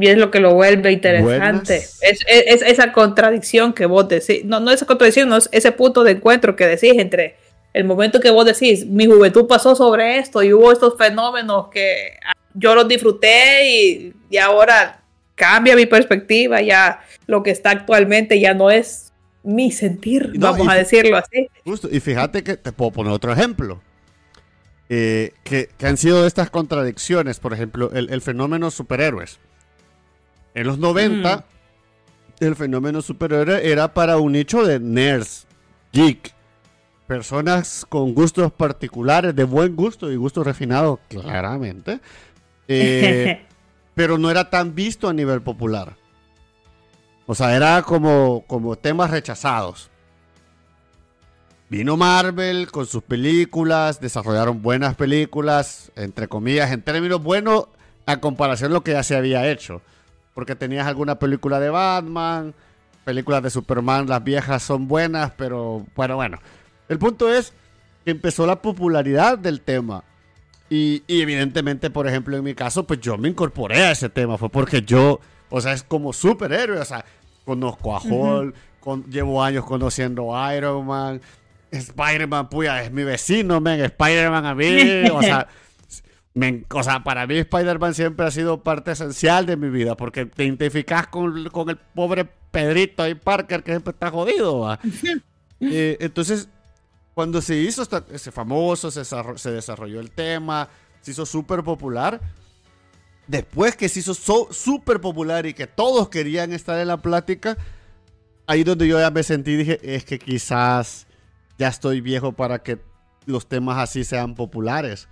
Y es lo que lo vuelve interesante. Es, es, esa contradicción que vos decís. No, no esa contradicción, no es ese punto de encuentro que decís entre el momento que vos decís, mi juventud pasó sobre esto y hubo estos fenómenos que yo los disfruté y, y ahora cambia mi perspectiva, ya lo que está actualmente ya no es mi sentir, vamos a decirlo así. Justo, y fíjate que te puedo poner otro ejemplo. Eh, que, han sido estas contradicciones, por ejemplo, el, fenómeno superhéroes. En los 90, el fenómeno superhéroe era para un nicho de nerds, geek, personas con gustos particulares, de buen gusto y gusto refinado, claramente. Eh, pero no era tan visto a nivel popular. O sea, era como, como temas rechazados. Vino Marvel con sus películas, desarrollaron buenas películas, entre comillas, en términos buenos, a comparación de lo que ya se había hecho. Porque tenías alguna película de Batman, películas de Superman, las viejas son buenas, pero bueno, bueno. El punto es que empezó la popularidad del tema. Y, evidentemente, por ejemplo, en mi caso, pues yo me incorporé a ese tema. Fue porque yo, o sea, es como superhéroe. O sea, conozco a Hulk, llevo años conociendo a Iron Man. Spider-Man, puya, es mi vecino, men. Spider-Man a mí, o sea, o sea, para mí Spider-Man siempre ha sido parte esencial de mi vida porque te identificas con, con el pobre Pedrito y Parker que siempre está jodido. Eh, entonces, cuando se hizo ese famoso, se desarrolló, el tema, se hizo súper popular. Después que se hizo súper popular y que todos querían estar en la plática, ahí donde yo ya me sentí, dije, es que quizás ya estoy viejo para que los temas así sean populares.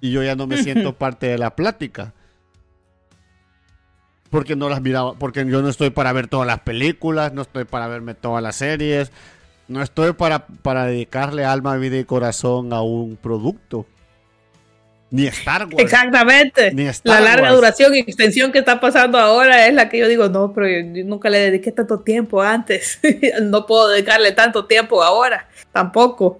Y yo ya no me siento parte de la plática. Porque no las miraba, porque yo no estoy para ver todas las películas, no estoy para verme todas las series, no estoy para, para dedicarle alma, vida y corazón a un producto. Ni Star Wars. Exactamente. Ni la larga duración y extensión que está pasando ahora es la que yo digo, no, pero yo nunca le dediqué tanto tiempo antes. no puedo dedicarle tanto tiempo ahora, tampoco.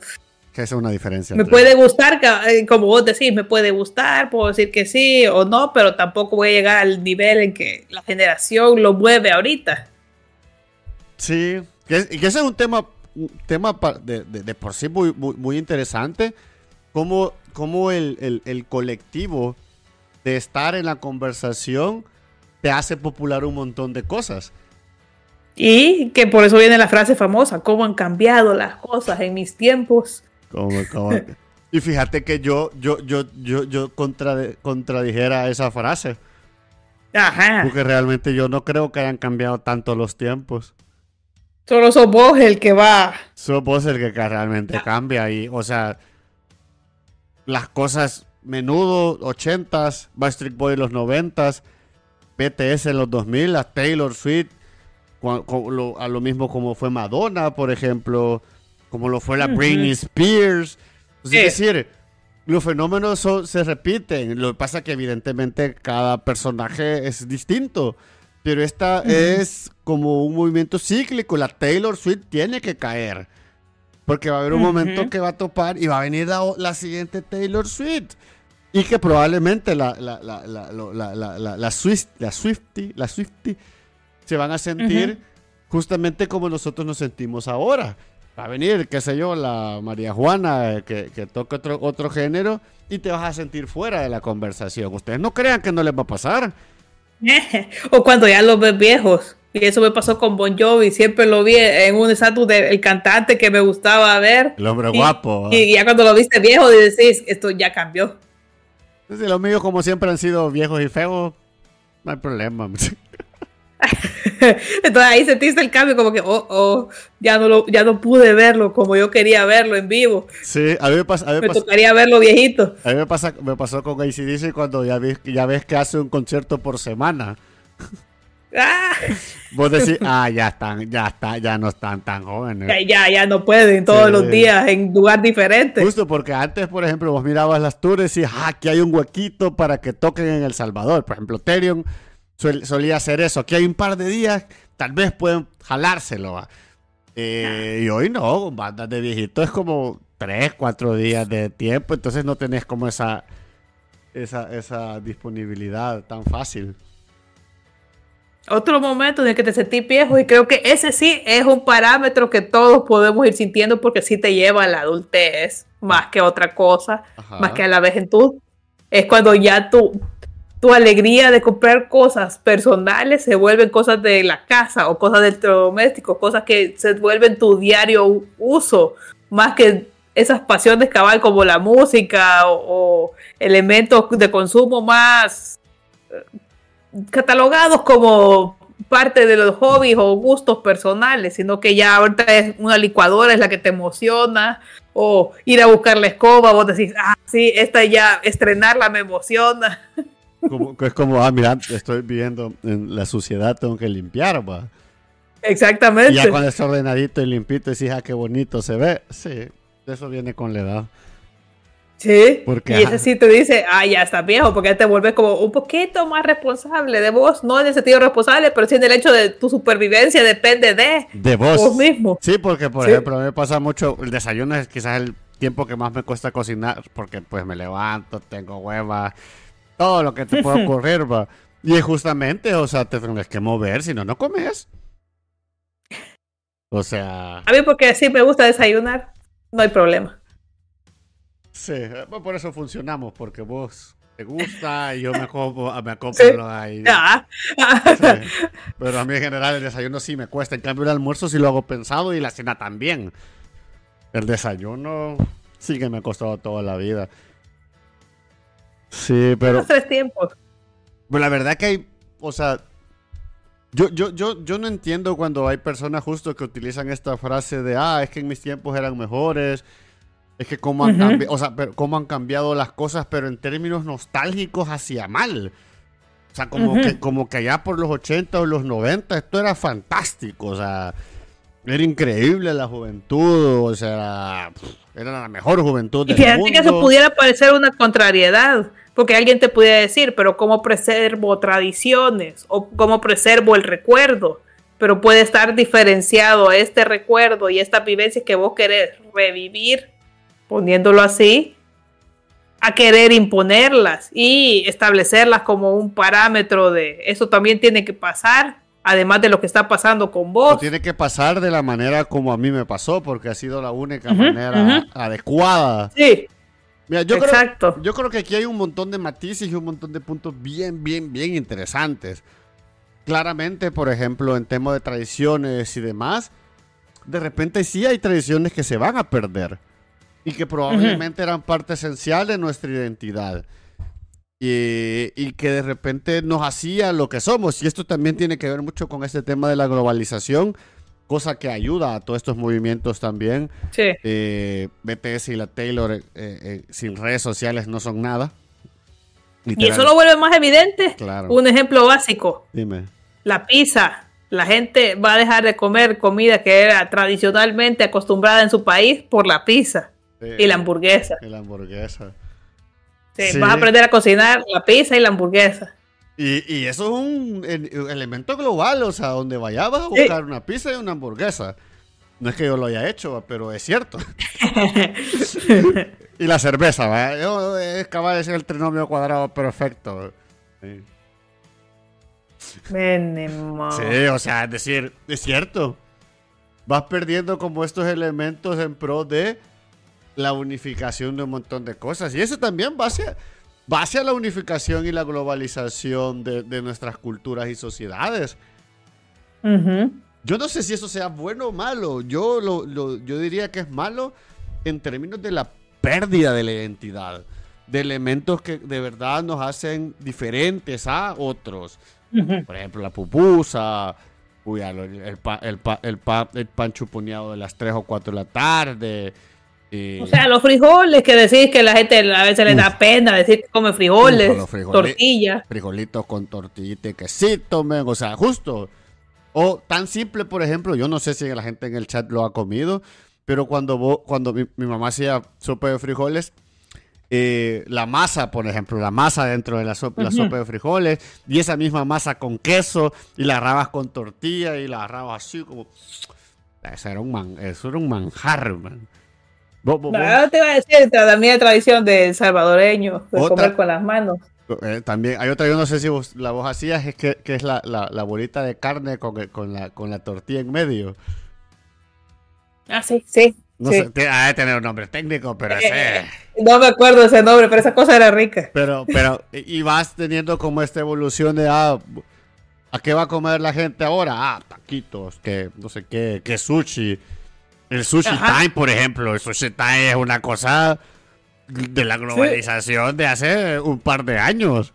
Que es una diferencia. Me puede gustar, eh, como vos decís, me puede gustar, puedo decir que sí o no, pero tampoco voy a llegar al nivel en que la generación lo mueve ahorita. Sí, y que ese es un tema un tema de, por sí muy, muy, interesante, cómo, cómo el, el, colectivo de estar en la conversación te hace popular un montón de cosas. Y que por eso viene la frase famosa, cómo han cambiado las cosas en mis tiempos. y fíjate que yo, yo, yo, yo, yo contradijera esa frase. Ajá. Porque realmente yo no creo que hayan cambiado tanto los tiempos. Solo sos vos el que va. Sos vos el que realmente cambia. Y, o sea, las cosas menudo, 80s, Backstreet Boy los 90s, BTS en los 2000, la Taylor Swift, a lo mismo como fue Madonna, por ejemplo, como lo fue la Britney Spears. Es decir, los fenómenos se repiten. Lo que pasa es que evidentemente cada personaje es distinto. Pero esta es como un movimiento cíclico. La Taylor Swift tiene que caer. Porque va a haber un momento que va a topar y va a venir la, siguiente Taylor Swift. Y que probablemente la, la, la, la, la Swifty, la Swifty se van a sentir justamente como nosotros nos sentimos ahora. Va a venir, qué sé yo, la María Juana eh, que, que toca otro, otro género y te vas a sentir fuera de la conversación. Ustedes no crean que no les va a pasar. o cuando ya los ves viejos. Y eso me pasó con Bon Jovi. Siempre lo vi en un estatus del cantante que me gustaba ver. El hombre guapo. Y, ya cuando lo viste viejo, decís, esto ya cambió. Entonces, los míos, como siempre, han sido viejos y feos. No hay problema. Entonces ahí sentiste el cambio, como que, oh, oh, ya no, lo, ya no pude verlo como yo quería verlo en vivo. Sí, a mí me pasa. me, tocaría verlo viejito. A mí me, pasa, me pasó con ACDC cuando ya ves, ya ves que hace un concierto por semana. Ah. Vos decís, ah, ya están, ya está, ya no están tan jóvenes. Ya, ya, no pueden todos los días en lugar diferente. Justo porque antes, por ejemplo, vos mirabas las tours y decís, ah, aquí hay un huequito para que toquen en El Salvador. Por ejemplo, Terion solía hacer eso. Aquí hay un par de días, tal vez pueden jalárselo. Eh, y hoy no, con bandas de viejitos es como tres, cuatro días de tiempo, entonces no tenés como esa, esa, esa disponibilidad tan fácil. Otro momento en el que te sentís viejo y creo que ese sí es un parámetro que todos podemos ir sintiendo porque sí te lleva a la adultez más que otra cosa, más que a la tú Es cuando ya tu, tu alegría de comprar cosas personales se vuelven cosas de la casa o cosas del doméstico, cosas que se vuelven tu diario uso, más que esas pasiones cabal como la música o, o elementos de consumo más catalogados como parte de los hobbies o gustos personales, sino que ya ahorita es una licuadora es la que te emociona, o ir a buscar la escoba, vos decís, ah, sí, esta ya, estrenarla me emociona. es como, ah, mira, estoy viviendo en la suciedad, tengo que limpiar, va. Exactamente. Y ya cuando está ordenadito y limpito, decís, ah, qué bonito se ve. Sí, eso viene con la edad. Sí, y ese sí te dice, ah, ya estás viejo, porque te vuelves como un poquito más responsable de vos, no en el sentido responsable, pero sí en el hecho de tu supervivencia depende de, de vos. mismo. Sí, porque por ejemplo, a mí me pasa mucho, el desayuno es quizás el tiempo que más me cuesta cocinar, porque pues me levanto, tengo huevas, todo lo que te puede ocurrir, va. Y justamente, o sea, te tienes que mover, si no, no comes. O sea... A mí porque sí me gusta desayunar, no hay problema. Sí, eh, por eso funcionamos, porque vos te gusta y yo me compro, me acoplo ahí. Pero a mí en general el desayuno sí me cuesta. En cambio el almuerzo sí lo hago pensado y la cena también. El desayuno sí que me ha costado toda la vida. Sí, pero... Los tres tiempos. Pues la verdad que hay, o sea, yo, yo, yo, yo no entiendo cuando hay personas justo que utilizan esta frase de, ah, es que en mis tiempos eran mejores es que cómo han, o sea, cómo han cambiado las cosas, pero en términos nostálgicos hacia mal. O sea, como, que, como que allá por los 80 o los 90 esto era fantástico. O sea, era increíble la juventud. O sea, era la mejor juventud del y mundo. que eso pudiera parecer una contrariedad. Porque alguien te pudiera decir, pero ¿cómo preservo tradiciones? ¿O cómo preservo el recuerdo? Pero puede estar diferenciado este recuerdo y esta vivencia que vos querés revivir poniéndolo así, a querer imponerlas y establecerlas como un parámetro de eso también tiene que pasar, además de lo que está pasando con vos. tiene que pasar de la manera como a mí me pasó, porque ha sido la única manera adecuada. Sí. Mira, yo Exacto. Creo, yo creo que aquí hay un montón de matices y un montón de puntos bien, bien, bien interesantes. Claramente, por ejemplo, en tema de tradiciones y demás, de repente sí hay tradiciones que se van a perder y que probablemente eran parte esencial de nuestra identidad. Y, y, que de repente nos hacía lo que somos. Y esto también tiene que ver mucho con este tema de la globalización, cosa que ayuda a todos estos movimientos también. Sí. Eh, BTS y la Taylor eh, eh, sin redes sociales no son nada. Y eso lo vuelve más evidente. Claro. Un ejemplo básico. Dime. La pizza. La gente va a dejar de comer comida que era tradicionalmente acostumbrada en su país por la pizza y la hamburguesa. Y la hamburguesa. Sí, vas a aprender a cocinar la pizza y la hamburguesa. Y, y eso es un elemento global, o sea, donde vayas vas a buscar una pizza y una hamburguesa. No es que yo lo haya hecho, pero es cierto. y la cerveza, ¿va? Yo, es cabal, es el trinomio cuadrado perfecto. Sí. sí, o sea, es decir, es cierto. Vas perdiendo como estos elementos en pro de la unificación de un montón de cosas. Y eso también va hacia, va hacia la unificación y la globalización de, nuestras culturas y sociedades. Yo no sé si eso sea bueno o malo. Yo, lo, yo diría que es malo en términos de la pérdida de la identidad, de elementos que de verdad nos hacen diferentes a otros. Por ejemplo, la pupusa, el, el, el, el, pan chuponeado de las 3 o 4 de la tarde, o sea, los frijoles que decís que la gente a veces le da pena decir que come frijoles, tortillas. Frijolitos con tortillita y quesito, men. O sea, justo. O tan simple, por ejemplo, yo no sé si la gente en el chat lo ha comido, pero cuando, cuando mi, mamá hacía sopa de frijoles, eh, la masa, por ejemplo, la masa dentro de la sopa, la sopa de frijoles, y esa misma masa con queso, y la agarrabas con tortilla, y la agarrabas así como... Eso era un, man, eso era un manjar, man no, te iba a decir, también tradición del salvadoreño, de comer con las manos. Eh, también hay otra, yo no sé si vos, la vos hacías, es que, que es la, la, la, bolita de carne con, con, la, con la tortilla en medio. Ah, sí, sí. No sí. sé, ha de tener un nombre técnico, pero ese... Eh, No me acuerdo ese nombre, pero esa cosa era rica. Pero, pero, y y vas teniendo como esta evolución de, ah, ¿a qué va a comer la gente ahora? Ah, taquitos, que no sé qué, que sushi. El sushi Ajá. time, por ejemplo, el sushi time es una cosa de la globalización de hace un par de años.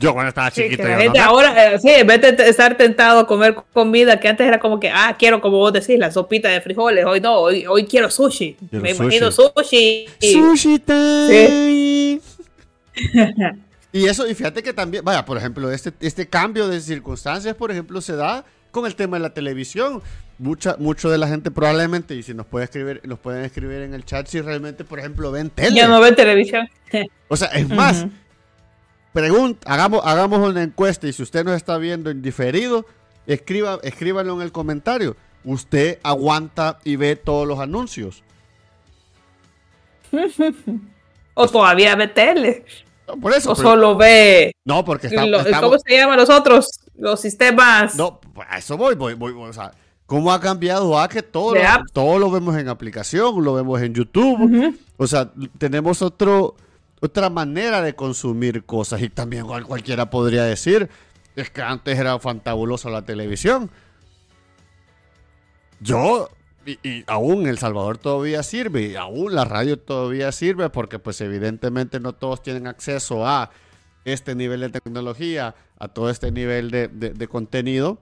Yo cuando estaba Sí, chiquito, la yo no ahora, eh, sí, en vez de estar tentado a comer comida que antes era como que, ah, quiero, como vos decís, la sopita de frijoles. Hoy no, hoy, hoy quiero sushi. Quiero Me sushi. imagino sushi. Sushi time. Y eso, y fíjate que también, vaya, por ejemplo, este, este cambio de circunstancias, por ejemplo, se da con el tema de la televisión. Mucha, mucho de la gente probablemente, y si nos puede escribir, nos pueden escribir en el chat si realmente, por ejemplo, ven tele. Ya no ven televisión. O sea, es más, pregunta, hagamos, hagamos una encuesta y si usted nos está viendo en diferido, escriba, escríbanlo en el comentario. ¿Usted aguanta y ve todos los anuncios? O todavía ve tele. No, por eso. O pero- solo ve. no, porque está- lo- estamos- ¿Cómo se llaman los otros? Los sistemas. No, a eso voy, voy, voy, voy, O sea, ¿cómo ha cambiado a que todo, lo, todo lo vemos en aplicación, lo vemos en YouTube? O sea, tenemos otro, otra manera de consumir cosas y también cual- cualquiera podría decir, es que antes era fantabuloso la televisión. Yo, y, y aún El Salvador todavía sirve, y aún la radio todavía sirve, porque pues evidentemente no todos tienen acceso a este nivel de tecnología, a todo este nivel de, de- de contenido.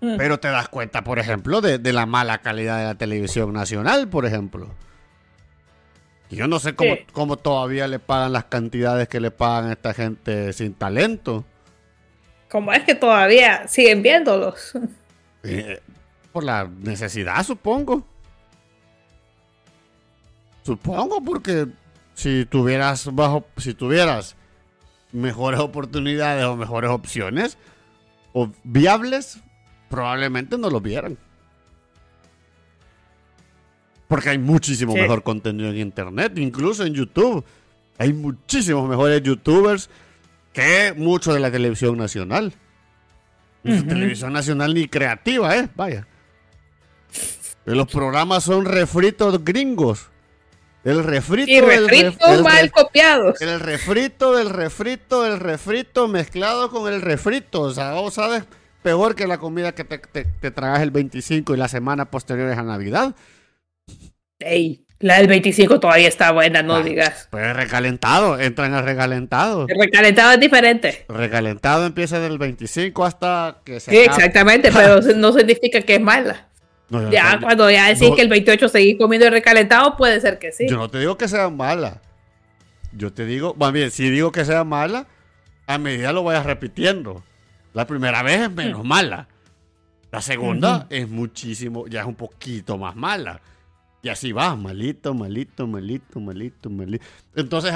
Mm. Pero te das cuenta, por ejemplo, de, de la mala calidad de la televisión nacional, por ejemplo. Y Yo no sé cómo, Sí. cómo todavía le pagan las cantidades que le pagan a esta gente sin talento. Como es que todavía siguen viéndolos. Eh, por la necesidad, supongo. Supongo, porque si tuvieras bajo, si tuvieras mejores oportunidades o mejores opciones o viables, probablemente no lo vieran. Porque hay muchísimo Sí. mejor contenido en internet, incluso en YouTube. Hay muchísimos mejores youtubers que mucho de la televisión nacional. Televisión nacional ni creativa, ¿eh? Vaya. Los programas son refritos gringos. El refrito Y del ref- refritos el mal ref- copiados. el refrito del refrito del refrito mezclado con el refrito. O sea, vos sabes, peor que la comida que te, te- te tragas el 25 y las semanas posteriores a Navidad. Ey, la del 25 todavía está buena, no Ah, digas. Pues recalentado, entran al recalentado. El recalentado es diferente. Recalentado empieza del 25 hasta que se Sí, acabe. exactamente, pero no significa que es mala. No, Ya no- cuando ya decís que el 28 seguís comiendo el recalentado, puede ser que sí. yo no te digo que sea mala. Yo te digo, más bien, si digo que sea mala, a medida lo vayas repitiendo. La primera vez es menos mala. La segunda es muchísimo, ya es un poquito más mala. Y así va, malito, malito, malito, malito, malito. Entonces,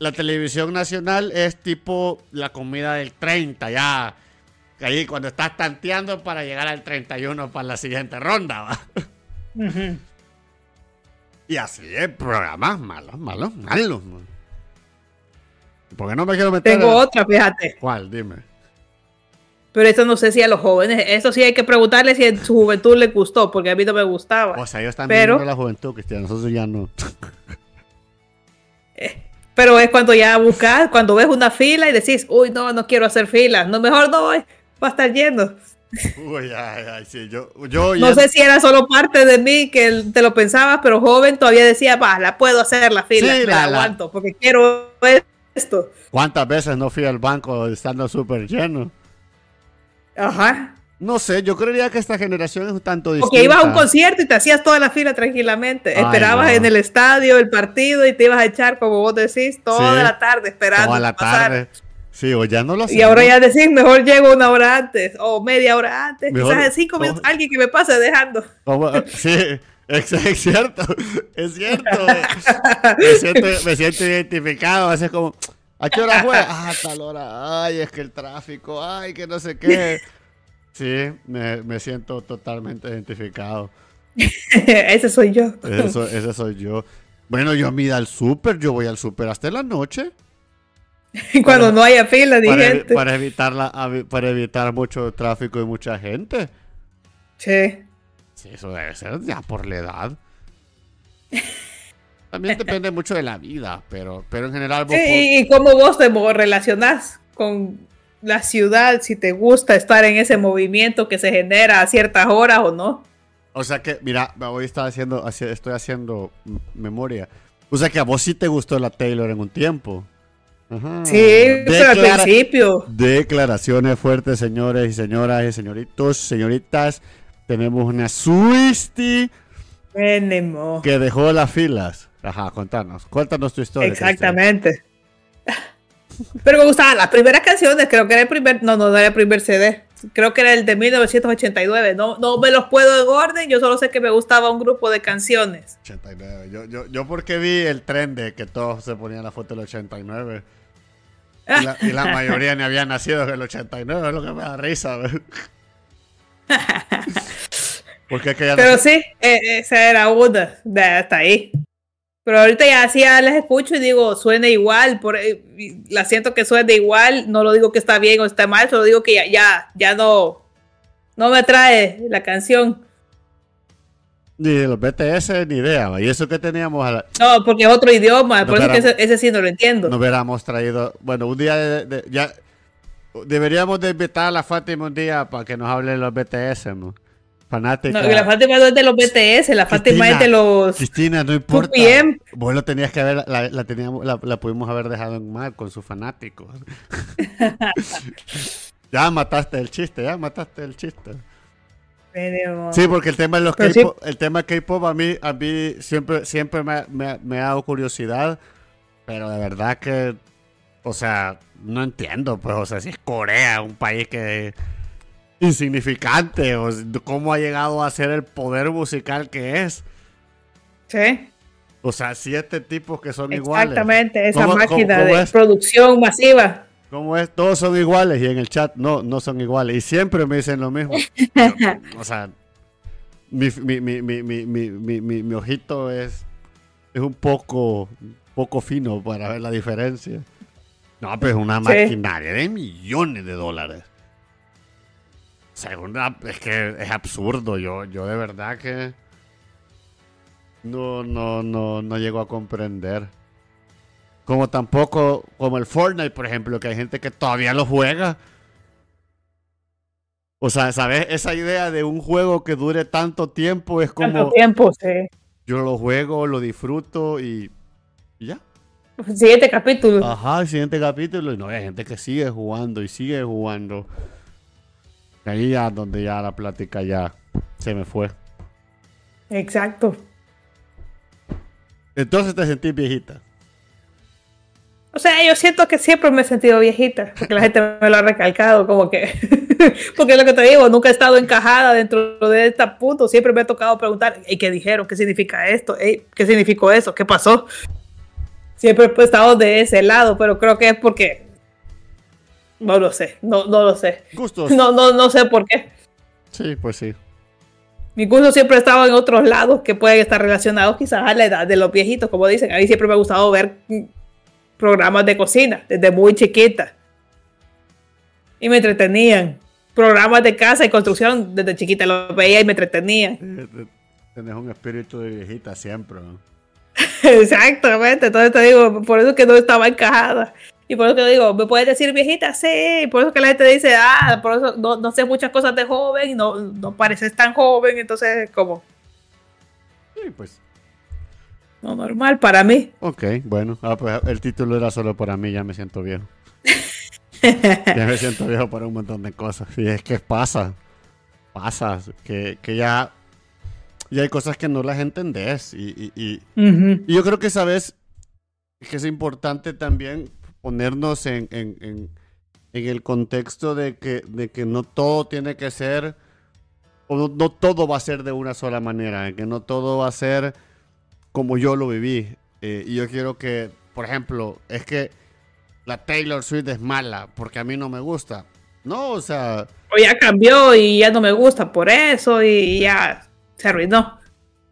la televisión nacional es tipo la comida del 30, ya. Ahí cuando estás tanteando para llegar al 31 para la siguiente ronda, ¿va? Y así es, programas malos, malos, malos. man. ¿Por qué no me quiero meter Tengo en- otra, fíjate. ¿Cuál? Dime. Pero esto no sé si a los jóvenes, eso sí hay que preguntarle si en su juventud les gustó, porque a mí no me gustaba. O sea, ellos están Pero- viviendo la juventud, Cristian. Nosotros ya no. Pero es cuando ya buscas, cuando ves una fila y decís, uy, no, no quiero hacer fila, no, mejor no voy, va a estar lleno. Uy, ay, ay, sí. Yo, yo No sé si era solo parte de mí que te lo pensabas, pero joven todavía decía, va, la puedo hacer la fila, Sí, la- la, aguanto, porque quiero esto. ¿Cuántas veces no fui al banco estando súper lleno? Ajá. No sé, yo creería que esta generación es un tanto distinta. Porque ibas a un concierto y te hacías toda la fila tranquilamente. Ay, Esperabas no. en el estadio el partido y te ibas a echar, como vos decís, toda Sí. la tarde esperando. Toda la tarde. Sí, o ya no lo Y hacemos. ahora ya decís, mejor llego una hora antes o media hora antes. Mejor- Quizás cinco minutos alguien que me pase dejando. Sí, es, es cierto, es cierto. Me siento, me siento identificado, así es como, ¿a qué hora fue? Ah, tal hora, ay, es que el tráfico, ay, que no sé qué. Sí, me, me siento totalmente identificado. Ese soy yo. Eso, ese soy yo. Bueno, yo me al súper, yo voy al súper hasta la noche. Cuando Para- no haya fila de para, gente. para evitar la, para evitar mucho tráfico y mucha gente. Sí. Sí, eso debe ser ya por la edad. También depende mucho de la vida, pero, pero en general vos Sí, y, cómo vos te relacionás con la ciudad, si te gusta estar en ese movimiento que se genera a ciertas horas o no. O sea que, mira, hoy estaba haciendo, haci- estoy haciendo memoria. O sea que a vos sí te gustó la Taylor en un tiempo. Ajá. Sí, pero al Declara- principio. Declaraciones fuertes, señores y señoras y señoritos, señoritas. Tenemos una Mínimo. que dejó las filas. Ajá, contanos. Cuéntanos tu historia. Exactamente. Pero me gustaban las primeras canciones, creo que era el primer, no, no, no era el primer CD, creo que era el de 1989, no, no me los puedo en orden, yo solo sé que me gustaba un grupo de canciones. 89. Yo, yo, yo porque vi el tren de que todos se ponían la foto del 89. Y la, y la mayoría ni había nacido en el 89, es lo que me da risa. Porque es que ya no- Pero sí, eh, esa era una, de hasta ahí. Pero ahorita ya así ya les escucho y digo, suena igual, por, eh, la siento que suena igual, no lo digo que está bien o está mal, solo digo que ya, ya, ya no, no me trae la canción. Ni de los BTS ni idea. Y eso que teníamos, a la- No, porque es otro idioma, por eso pero- que ese, ese sí no lo entiendo. no hubiéramos traído. Bueno, un día de- de- ya. Deberíamos de invitar a la Fátima un día para que nos hable de los BTS, ¿no? Fanática. No, la Fátima no es de los BTS, la Fátima es de los... Cristina, no importa. 2PM. Vos lo tenías que haber, la, la teníamos, la, la pudimos haber dejado en mal con sus fanáticos. ya mataste el chiste, ya mataste el chiste. Sí, porque el tema de los sí. K-pop, el tema K-pop a mí, a mí siempre, siempre me, me- me ha dado curiosidad, pero de verdad que, o sea, no entiendo, pues, o sea, si es Corea, un país que insignificante, o sea, cómo ha llegado a ser el poder musical que es. Sí, O sea, siete tipos que son iguales. exactamente, esa ¿Cómo- cómo- máquina cómo de es? producción masiva. ¿Cómo es? Todos son iguales y en el chat no, no son iguales. Y siempre me dicen lo mismo. Yo- o sea, mi, mi, mi, mi, mi, mi, mi- mi- mi ojito es, es un poco, poco fino para ver la diferencia. No, pero es una Sí. maquinaria de millones de dólares. Segunda, es que es absurdo. Yo, yo de verdad que no, no, no, no llego a comprender. Como tampoco, como el Fortnite, por ejemplo, que hay gente que todavía lo juega. O sea, ¿sabes? Esa idea de un juego que dure tanto tiempo es Tanto como tiempo, sí. yo lo juego, lo disfruto y, y ya. Siguiente capítulo. Ajá, el siguiente capítulo. Y no, hay gente que sigue jugando y sigue jugando. Y ahí ya donde ya la plática ya se me fue. Exacto. Entonces te sentís viejita. O sea, yo siento que siempre me he sentido viejita, porque la gente me lo ha recalcado, como que, porque es lo que te digo, nunca he estado encajada dentro de este punto, siempre me ha tocado preguntar, ¿y qué dijeron? ¿Qué significa esto? Ey, ¿Qué significó eso? ¿Qué pasó? Siempre he estado de ese lado, pero creo que es porque, no lo sé, no, no lo sé, Gustos. no, no, no sé por qué. Sí, pues sí. Mi gusto siempre ha estado en otros lados que pueden estar relacionados quizás a la edad de los viejitos, como dicen. A mí siempre me ha gustado ver programas de cocina desde muy chiquita. Y me entretenían. Programas de casa y construcción desde chiquita los veía y me entretenían. Eh, Tenés un espíritu de viejita siempre. ¿no? Exactamente. Entonces te digo, por eso que no estaba encajada. Y por eso que digo, ¿me puedes decir viejita? Sí. Por eso que la gente dice, ah, por eso no, no sé muchas cosas de joven y no, no pareces tan joven. Entonces, como, Sí, pues. No normal para mí. Ok, bueno. Ah, pues el título era solo para mí, ya me siento viejo. ya me siento viejo para un montón de cosas. Y es que pasa. Pasa. Que, que ya. Ya hay cosas que no las entendés. Y, y, y- y yo creo que sabes que es importante también ponernos en, en, en- en el contexto de que, de que no todo tiene que ser, o no, no todo va a ser de una sola manera, que no todo va a ser como yo lo viví. Eh, y yo quiero que, por ejemplo, es que la Taylor Swift es mala porque a mí no me gusta. No, o sea, O ya cambió y ya no me gusta por eso y ya se arruinó.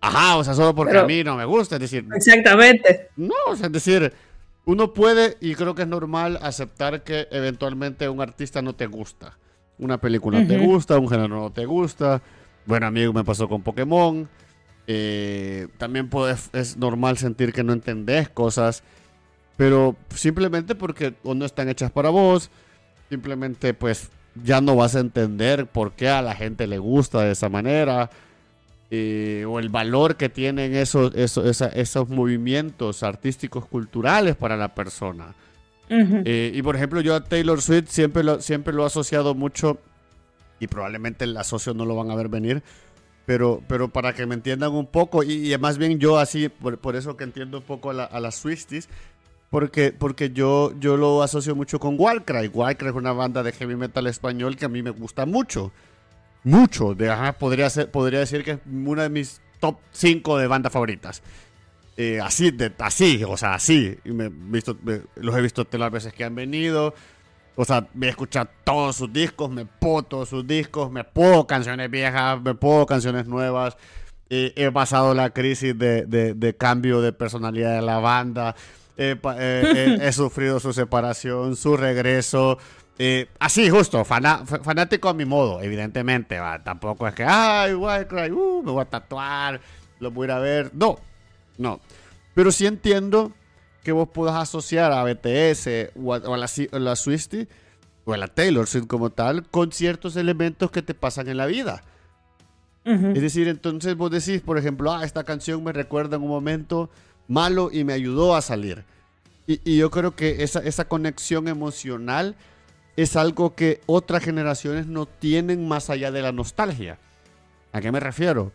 ajá, o sea, solo porque Pero- a mí no me gusta. Es decir, Exactamente. No, o sea, es decir, uno puede, y creo que es normal, aceptar que eventualmente un artista no te gusta. Una película no te gusta, un género no te gusta. Bueno, amigo, me pasó con Pokémon. Eh, también es normal sentir que no entendés cosas, pero simplemente porque o no están hechas para vos, simplemente pues ya no vas a entender por qué a la gente le gusta de esa manera. Eh, o el valor que tienen esos, esos, esos movimientos artísticos culturales para la persona. Eh, y por ejemplo, yo a Taylor Swift siempre lo, siempre lo he asociado mucho, y probablemente el asocio no lo van a ver venir, pero, pero para que me entiendan un poco, y, más bien yo así, por, eso que entiendo un poco a, las Swifties, porque, porque yo, yo lo asocio mucho con Warcry. Warcry es una banda de heavy metal español que a mí me gusta mucho. Mucho. De, podría, ser, podría decir que es una de mis top 5 de bandas favoritas. Eh, así, de, así, o sea, así. me, visto, los he visto las veces que han venido. O sea, he escuchado todos sus discos, me puedo todos sus discos, me puedo canciones viejas, me puedo canciones nuevas. he pasado la crisis de, de, cambio de personalidad de la banda. he sufrido su separación, su regreso. así, justo, fanático a mi modo, evidentemente. Tampoco es que, ay, cry, uh, me voy a tatuar, lo voy a ir a ver. No, no. Pero sí entiendo que vos puedas asociar a BTS o a, la, a Swiftie o a la Taylor Swift como tal con ciertos elementos que te pasan en la vida. Es decir, entonces vos decís, por ejemplo, ah, esta canción me recuerda en un momento malo y me ayudó a salir. Y, yo creo que esa, esa conexión emocional es algo que otras generaciones no tienen más allá de la nostalgia. ¿A qué me refiero?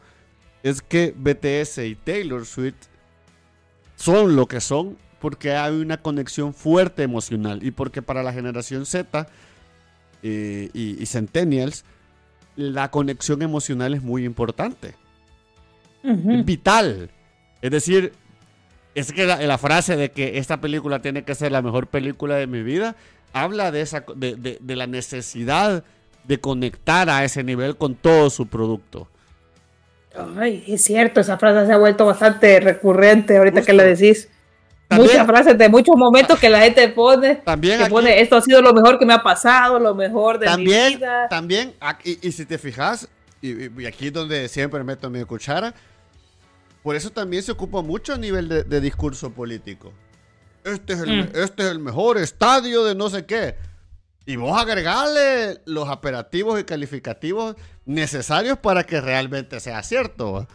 Es que BTS y Taylor Swift son lo que son porque hay una conexión fuerte emocional y porque para la generación Z eh, y, Centennials la conexión emocional es muy importante. Es vital. Es decir, es que la, frase de que esta película tiene que ser la mejor película de mi vida habla de, esa, de, la necesidad de conectar a ese nivel con todo su producto. Ay, es cierto, esa frase se ha vuelto bastante recurrente ahorita que la decís. Muchas frases de muchos momentos que la gente pone. También pone, esto ha sido lo mejor que me ha pasado, lo mejor de mi vida. También, y, si te fijas, y, aquí es donde siempre meto mi cuchara, por eso también se ocupa mucho a nivel de, discurso político. Este es, el, mm. este es el mejor estadio de no sé qué. Y vos agregarle los apelativos y calificativos necesarios para que realmente sea cierto.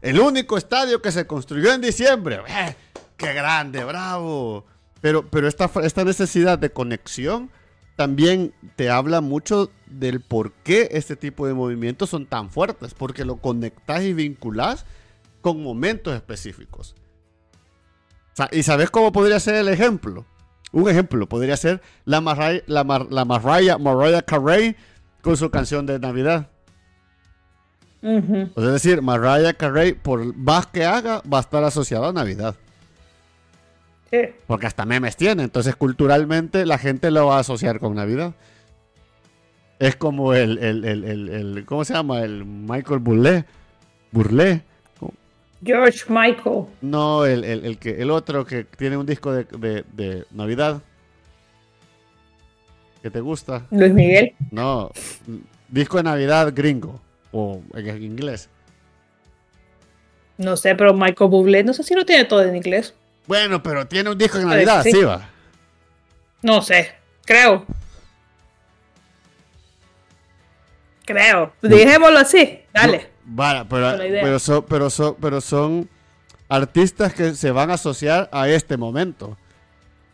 El único estadio que se construyó en diciembre. Eh, ¡Qué grande, bravo! Pero, pero esta, esta necesidad de conexión también te habla mucho del por qué este tipo de movimientos son tan fuertes. Porque lo conectas y vinculas con momentos específicos. ¿Y sabes cómo podría ser el ejemplo? Un ejemplo podría ser la Mariah, la, la Mariah, Carey con su canción de Navidad. es decir, Mariah Carey, por más que haga, va a estar asociada a Navidad. Porque hasta memes tiene. Entonces, culturalmente, la gente lo va a asociar con Navidad. Es como el, el, el, el ¿cómo se llama? El Michael Burlé. Burlé. George Michael. No, el, el, que, el otro que tiene un disco de, de, Navidad. ¿Que te gusta? Luis Miguel. No, disco de Navidad gringo. O en inglés. No sé, pero Michael Bublé, no sé si lo tiene todo en inglés. Bueno, pero tiene un disco de Navidad, sí. va. No sé, creo. Creo. Dejémoslo así, dale pero, son, pero, son, pero son artistas que se van a asociar a este momento.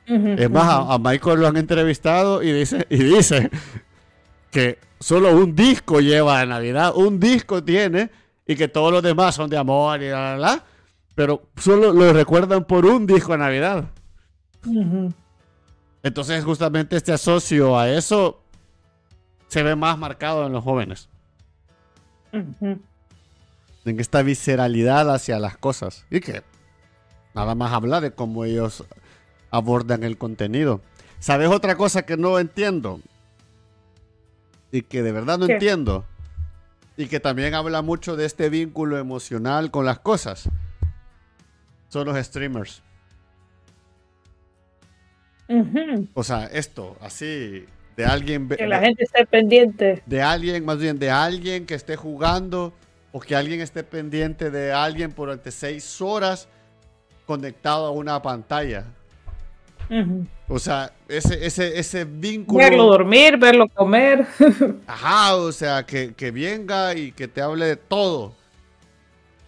es más, a, Michael lo han entrevistado y dice, y dice que solo un disco lleva a Navidad, un disco tiene y que todos los demás son de amor y la, la, pero solo lo recuerdan por un disco de Navidad. Entonces justamente este asocio a eso se ve más marcado en los jóvenes en esta visceralidad hacia las cosas. Y que nada más habla de cómo ellos abordan el contenido. ¿Sabes otra cosa que no entiendo? Y que de verdad no entiendo. Y que también habla mucho de este vínculo emocional con las cosas. Son los streamers. O sea, esto, así, de alguien... Que la gente esté pendiente. de alguien, más bien de alguien que esté jugando o que alguien esté pendiente de alguien durante seis horas conectado a una pantalla. O sea, ese, ese, ese vínculo. Verlo dormir, verlo comer. Ajá, o sea, que, que venga y que te hable de todo.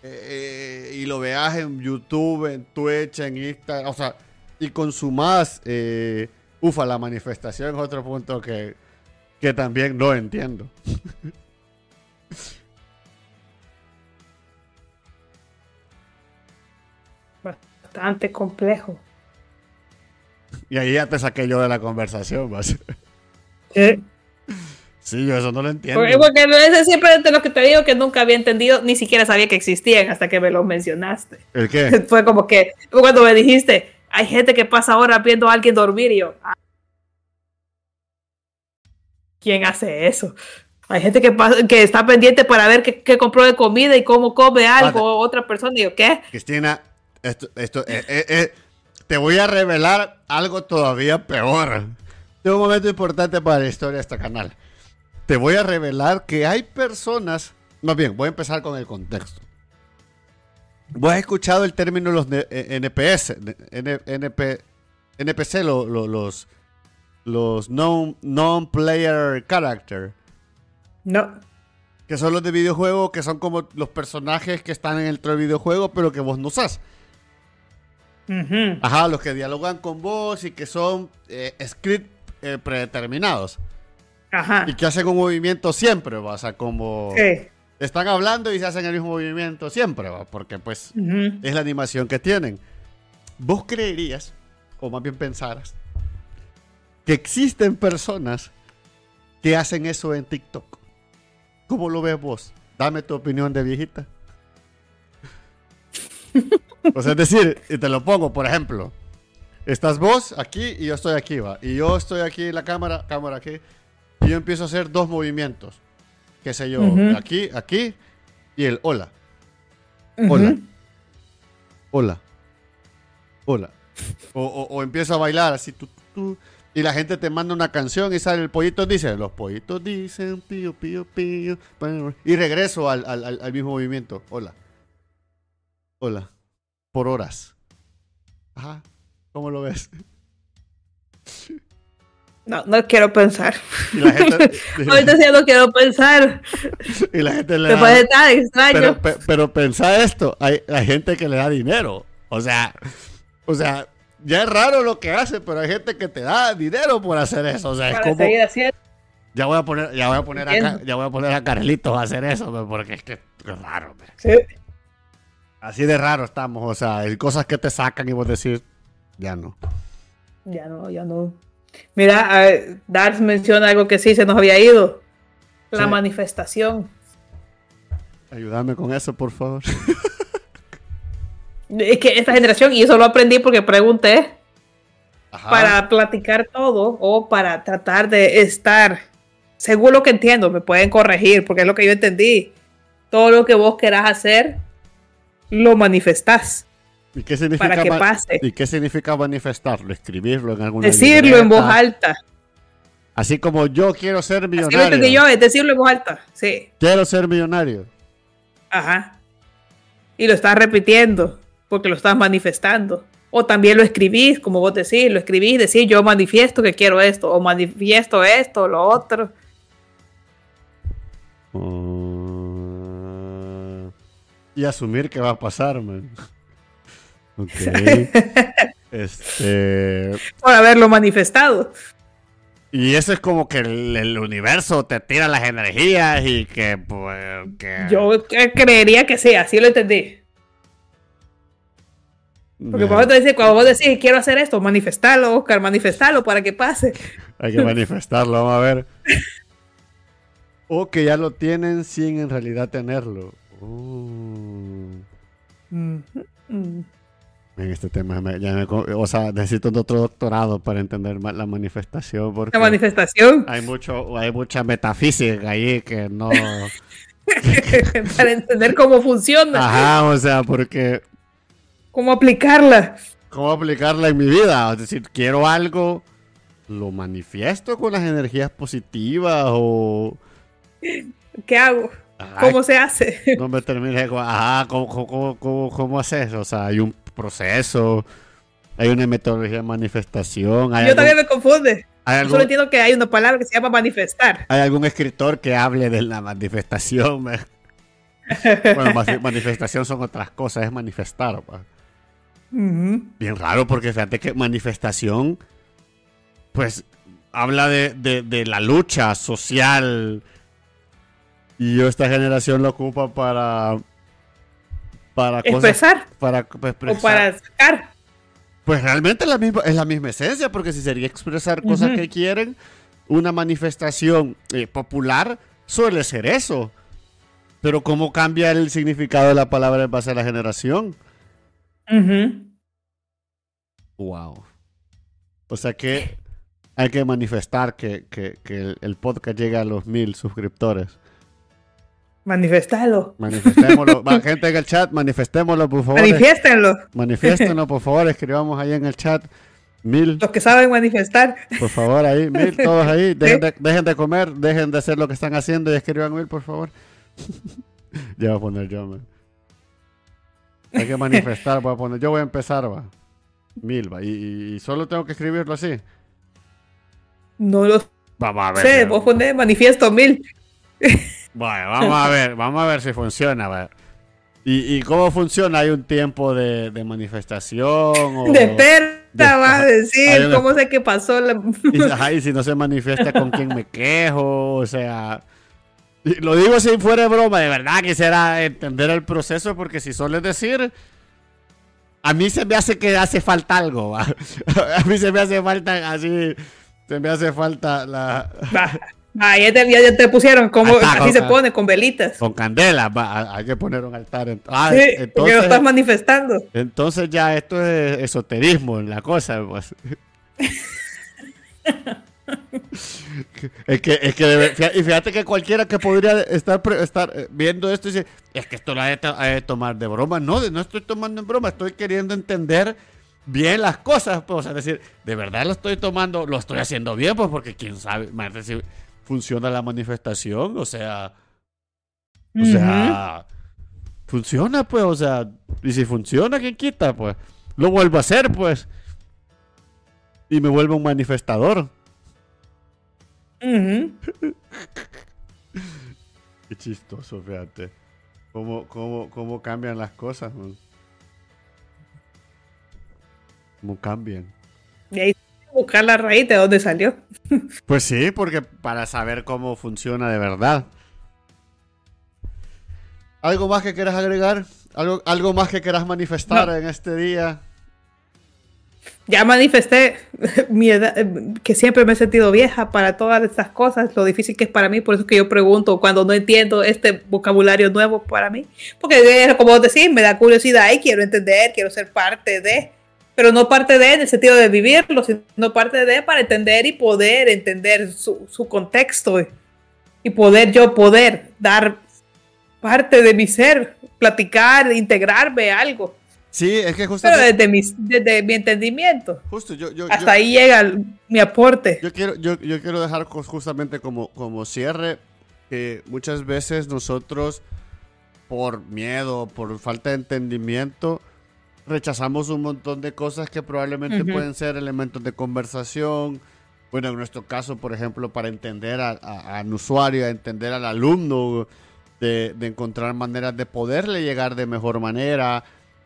Eh, eh, y lo veas en YouTube, en Twitch, en Instagram, o sea, y consumas, eh, ufa, la manifestación es otro punto que, que también no entiendo. Bastante complejo. Y ahí ya te saqué yo de la conversación, vas. Sí. Sí, yo eso no lo entiendo. Porque, porque ese siempre de lo que te digo que nunca había entendido, ni siquiera sabía que existían hasta que me lo mencionaste. ¿El qué? Fue como que cuando me dijiste, hay gente que pasa horas viendo a alguien dormir y yo, "Ah, ¿quién hace eso? Hay gente que, pasa- que está pendiente para ver qué, qué compró de comida y cómo come algo Espérate. otra persona. Y yo, ¿qué? Cristina, esto, esto, eh, eh, eh, te voy a revelar algo todavía peor. Tengo un momento importante para la historia de este canal. Te voy a revelar que hay personas. Más bien, voy a empezar con el contexto. Vos has escuchado el término los ne- eh, NPS, N- NP, NPC, lo- lo- los, los non- non-player character. No. Que son los de videojuego, que son como los personajes que están en el otro videojuego, pero que vos no usás. Ajá, los que dialogan con vos y que son eh, script eh, predeterminados. Ajá. Y que hacen un movimiento siempre, ¿va? o sea, como Sí. están hablando y se hacen el mismo movimiento siempre, ¿va? porque pues Ujú. es la animación que tienen. ¿Vos creerías, o más bien pensaras, que existen personas que hacen eso en TikTok? ¿Cómo lo ves vos? Dame tu opinión de viejita. O sea, es decir, y te lo pongo, por ejemplo, estás vos aquí y yo estoy aquí, va. Y yo estoy aquí en la cámara, cámara aquí, y yo empiezo a hacer dos movimientos. Qué sé yo, aquí, aquí, y el hola. Hola. Hola. Hola. O, o- o empiezo a bailar así, tú, y la gente te manda una canción y sale el pollito dice, los pollitos dicen pío, pío, pío. Y regreso al- al- al mismo movimiento. Hola. Hola. Por horas. Ajá. ¿Cómo lo ves? No, no quiero pensar. Y la gente, Ahorita sí no quiero pensar. y la gente le da- parece tan extraño. pero, pe- pero pensá esto, hay, hay gente que le da dinero. O sea, o sea, ya es raro lo que hace, pero hay gente que te da dinero por hacer eso. O sea, es para como seguir haciendo. ya voy a poner, ya voy a poner a, ya voy a poner a Carlitos a hacer eso, pe, porque es que es raro. pe. Sí. Así de raro estamos, o sea, hay cosas que te sacan y vos decís, ya no. Ya no, ya no. Mira, eh, Dars menciona algo que sí se nos había ido. La Sí. manifestación. Ayúdame con eso, por favor. Es que esta generación, y eso lo aprendí porque pregunté, Ajá. para platicar todo o para tratar de estar, según lo que entiendo, me pueden corregir porque es lo que yo entendí. Todo lo que vos querás hacer, lo manifestás. ¿Y qué significa para que pase. ¿Y qué significa manifestarlo? Escribirlo en alguna Decirlo en voz alta. Así como yo quiero ser Así lo millonario. yo, es decirlo en voz alta. Sí. Quiero ser millonario. Ajá. Y lo estás repitiendo porque lo estás manifestando. O también lo escribís, como vos decís, lo escribís, decís yo manifiesto que quiero esto, o manifiesto esto, lo otro. Mm, y asumir que va a pasar, man. Ok. este. Por haberlo manifestado. Y eso es como que el, el universo te tira las energías y que, pues. que- Yo eh, creería que sí, así lo entendí. Porque cuando, te dice, cuando vos decís quiero hacer esto, manifestarlo, Oscar, manifestarlo para que pase. Hay que manifestarlo, vamos a ver. O que ya lo tienen sin en realidad tenerlo. Uh. Mm, mm. En este tema, me- ya me o sea, necesito otro doctorado para entender más la manifestación. Porque La manifestación. hay, mucho, hay mucha metafísica ahí que no. para entender cómo funciona, Ajá, o sea, porque cómo aplicarla. cómo aplicarla en mi vida. Es decir, quiero algo, lo manifiesto con las energías positivas o... ¿Qué hago? ¿Cómo se hace? No me termine ajá, ¿cómo, cómo, cómo, cómo haces? O sea, hay un proceso, hay una metodología de manifestación. Hay Yo algún- también me confunde. hay Yo algún- solo entiendo que hay una palabra que se llama manifestar. ¿Hay algún escritor que hable de la manifestación? Bueno, manifestación son otras cosas, es manifestar. Bien raro, porque fíjate que manifestación, pues, habla de, de- de la lucha social. Y yo esta generación lo ocupa para... Para cosas... Expresar Para o expresar. para sacar. Pues realmente es la misma, es la misma esencia, porque si sería expresar cosas que quieren, una manifestación eh, popular suele ser eso. Pero ¿cómo cambia el significado de la palabra en base a la generación? Wow. O sea que hay que manifestar que, que- que el, el podcast llegue a los mil suscriptores. Manifestarlo. Manifestémoslo. Gente en el chat, manifestémoslo, por favor. Manifiéstenlo. Manifiéstenlo, por favor. Escribamos ahí en el chat. Mil. Los que saben manifestar. Por favor, ahí, mil, todos ahí. Dejen de, dejen de comer, dejen de hacer lo que están haciendo y escriban mil, por favor. ya voy a poner yo, man. Hay que manifestar, voy a poner. Yo voy a empezar, va. Mil, va. Y, y- y solo tengo que escribirlo así. No lo Vamos a ver. sé. Vos ponés manifiesto mil. Bueno, vamos a ver, vamos a ver si funciona. ¿Y, y cómo funciona? ¿Hay un tiempo de, de manifestación? O... De vas a decir. una- ¿Cómo sé qué pasó? La... Y, ajá, y si no se manifiesta con quien me quejo, o sea... Lo digo si fuera broma, de verdad quisiera entender el proceso, porque si solo es decir... A mí se me hace que hace falta algo, ¿va? A mí se me hace falta así... Se me hace falta la... Ah, ya te, ya- te pusieron como Ahí así se pone, con velitas. Con candela, va, hay que poner un altar. en- Ah, Sí, porque lo entonces, estás manifestando. entonces ya esto es esoterismo en la cosa, pues. Es que, es que debe- y fíjate que cualquiera que podría estar, estar eh, viendo esto dice, es que esto lo hay de tomar de broma. No, no estoy tomando en broma, estoy queriendo entender bien las cosas. Pues, o sea, decir, de verdad lo estoy tomando, lo estoy haciendo bien, pues porque quién sabe, imagínate si funciona la manifestación, o sea, o sea, funciona pues, o sea, y si funciona, ¿qué quita? Pues, lo vuelvo a hacer, pues, y me vuelvo un manifestador. Ujú. Qué chistoso, fíjate. ¿Cómo, cómo, cómo cambian las cosas? man? ¿Cómo cambian? Y ahí buscar la raíz de dónde salió. Pues sí, porque para saber cómo funciona de verdad. ¿Algo más que quieras agregar? ¿Algo, algo más que quieras manifestar No. en este día? Ya manifesté mi edad, eh, que siempre me he sentido vieja para todas estas cosas, lo difícil que es para mí, por eso es que yo pregunto cuando no entiendo este vocabulario nuevo para mí, porque eh, como decís, me da curiosidad y quiero entender, quiero ser parte de, pero no parte de en el sentido de vivirlo, sino parte de para entender y poder entender su, su contexto y, poder yo poder dar parte de mi ser, platicar, integrarme algo, Sí, es que pero justamente... desde mi, desde mi entendimiento. Justo, yo, yo, Hasta yo- ahí llega el- mi aporte. Yo quiero, yo, yo quiero dejar justamente como, como cierre que muchas veces nosotros, por miedo, por falta de entendimiento, rechazamos un montón de cosas que probablemente Ujú. pueden ser elementos de conversación. Bueno, en nuestro caso, por ejemplo, para entender a, a- al usuario, a entender al alumno, de, de encontrar maneras de poderle llegar de mejor manera,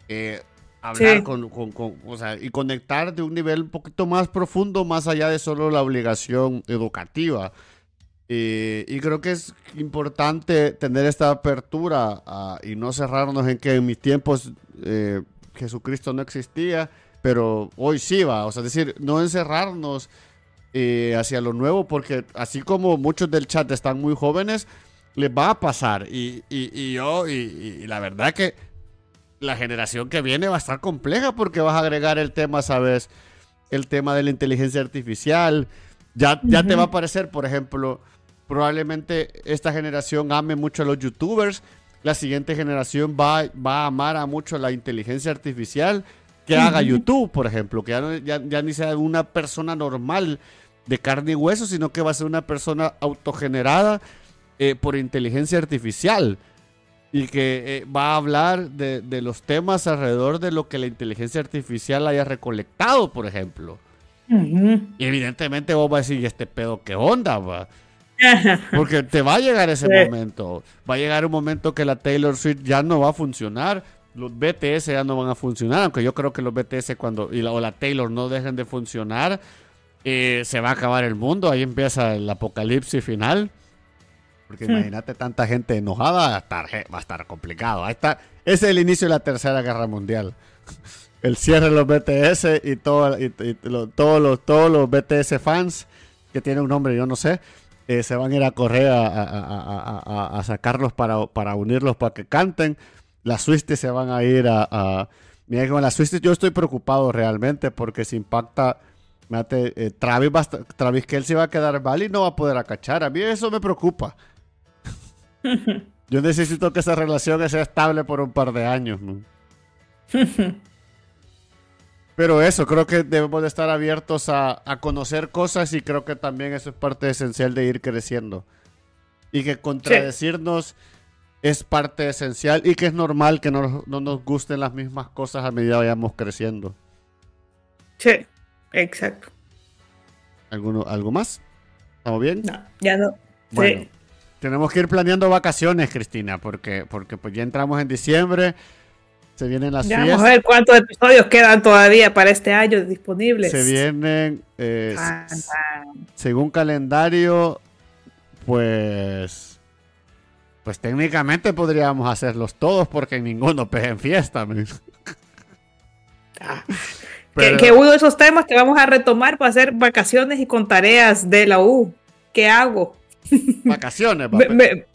eh, hablar Sí. con, con- con- o sea, y conectar de un nivel un poquito más profundo, más allá de solo la obligación educativa. Eh, y creo que es importante tener esta apertura ah, y no cerrarnos en que en mis tiempos eh, Jesucristo no existía, pero hoy sí va. O sea, es decir, no encerrarnos eh, hacia lo nuevo, porque así como muchos del chat están muy jóvenes, les va a pasar. Y, y- y yo, y, y la verdad que la generación que viene va a estar compleja porque vas a agregar el tema, ¿sabes? El tema de la inteligencia artificial. Ya, ya te va a parecer, por ejemplo, probablemente esta generación ame mucho a los youtubers. La siguiente generación va, va a amar a mucho la inteligencia artificial. que haga YouTube, por ejemplo, que ya, ya, ya, ni sea una persona normal de carne y hueso, sino que va a ser una persona autogenerada eh, por inteligencia artificial y que eh, va a hablar de, de, los temas alrededor de lo que la inteligencia artificial haya recolectado, por ejemplo. Y evidentemente vos vas a decir, ¿y este pedo qué onda? Va? Porque te va a llegar ese momento. Va a llegar un momento que la Taylor Swift ya no va a funcionar. Los BTS ya no van a funcionar. Aunque yo creo que los BTS cuando y la, o la Taylor no dejen de funcionar, eh, se va a acabar el mundo. Ahí empieza el apocalipsis final. Porque imagínate tanta gente enojada, va a estar, va a estar complicado. Ahí está. Ese es el inicio de la Tercera Guerra Mundial. El cierre de los BTS y, todo, y, y lo, todos, los, todos los BTS fans, que tiene un nombre, yo no sé, eh, se van a ir a correr a, a, a, a, sacarlos para, para unirlos para que canten. Las Swifties se van a ir a... Mira, con las Swifties yo estoy preocupado realmente porque se impacta... Mate, eh, Travis, va, Travis Kelsey va a quedar mal y no va a poder acachar. A mí eso me preocupa. yo necesito que esa relación sea estable por un par de años. Pero eso, creo que debemos de estar abiertos a, a, conocer cosas y creo que también eso es parte esencial de ir creciendo. Y que contradecirnos sí. es parte esencial y que es normal que no, no, nos gusten las mismas cosas a medida que vayamos creciendo. Sí, exacto. ¿Alguno, ¿Algo más? ¿Estamos bien? No, ya no. Bueno, sí. tenemos que ir planeando vacaciones, Cristina, porque, porque pues ya entramos en diciembre. Se vienen las ya fiestas. Vamos a ver cuántos episodios quedan todavía para este año disponibles. Se vienen, eh, ah, ah. según calendario, pues, pues técnicamente podríamos hacerlos todos porque ninguno pega en fiesta. Ah. Pero... Que, que, uno de esos temas que vamos a retomar va a ser vacaciones y con tareas de la U. ¿Qué hago? Vacaciones. me, me,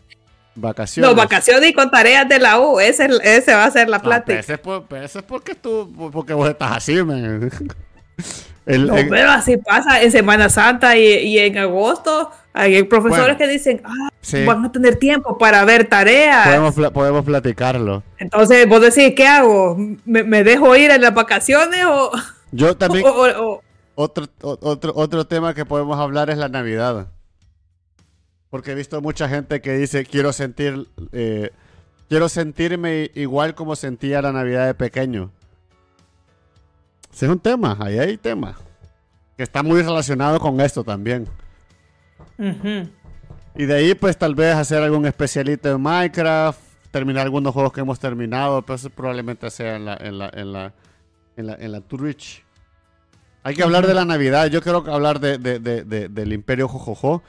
Vacaciones. No, vacaciones y con tareas de la U. Ese, ese va a ser la plática. No, ese, es por, ese, es porque tú, porque vos estás así, man. El, no, el... pero así pasa en Semana Santa y, y en agosto. Hay profesores bueno, que dicen, ah, sí. van a tener tiempo para ver tareas. Podemos, podemos platicarlo. Entonces, vos decís, ¿qué hago? ¿Me, me dejo ir en las vacaciones o...? Yo también... O, o, o... Otro, otro, otro tema que podemos hablar es la Navidad. Porque he visto mucha gente que dice, quiero sentir, eh, quiero sentirme igual como sentía la Navidad de pequeño. Ese es un tema, ahí hay tema. Que está muy relacionado con esto también. Uh -huh. Y de ahí, pues tal vez hacer algún especialito en Minecraft, terminar algunos juegos que hemos terminado, pero eso probablemente sea en la, en la, en la, en la, en la Twitch. Hay que hablar de la Navidad. Yo quiero hablar de, de, de, de del Imperio Jojojo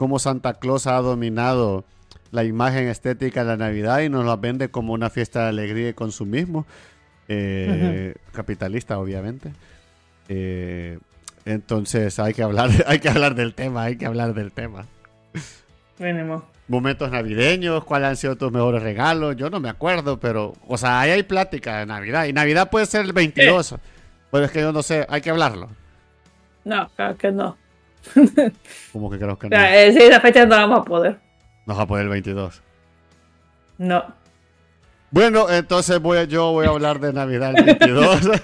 cómo Santa Claus ha dominado la imagen estética de la Navidad y nos la vende como una fiesta de alegría y consumismo. Eh, uh -huh. Capitalista, obviamente. Eh, entonces hay que hablar, hay que hablar del tema, hay que hablar del tema. Venimos. Momentos navideños, cuáles han sido tus mejores regalos, yo no me acuerdo, pero, o sea, ahí hay plática de Navidad. Y Navidad puede ser el 22. Sí. Pues es que yo no sé, hay que hablarlo. No, claro que no. Como que creo que no. Eh, sí, esa fecha no vamos a poder. No vas a poder el 22. No. Bueno, entonces voy a, yo voy a hablar de Navidad el 22.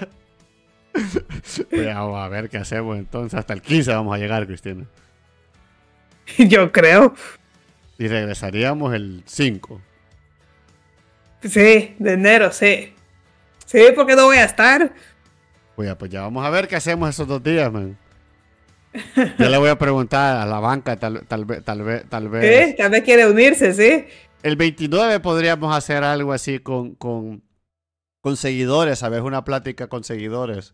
Pues vamos a ver qué hacemos entonces. Hasta el 15 vamos a llegar, Cristina. Yo creo. Y regresaríamos el 5. Sí, de enero, sí. Sí, porque no voy a estar. Pues ya, pues ya vamos a ver qué hacemos esos dos días, man. Yo le voy a preguntar a la banca, tal, tal vez, tal vez, tal vez. ¿Sí? Tal vez quiere unirse, sí. El 29 podríamos hacer algo así con, con, con seguidores, ¿sabes? Una plática con seguidores.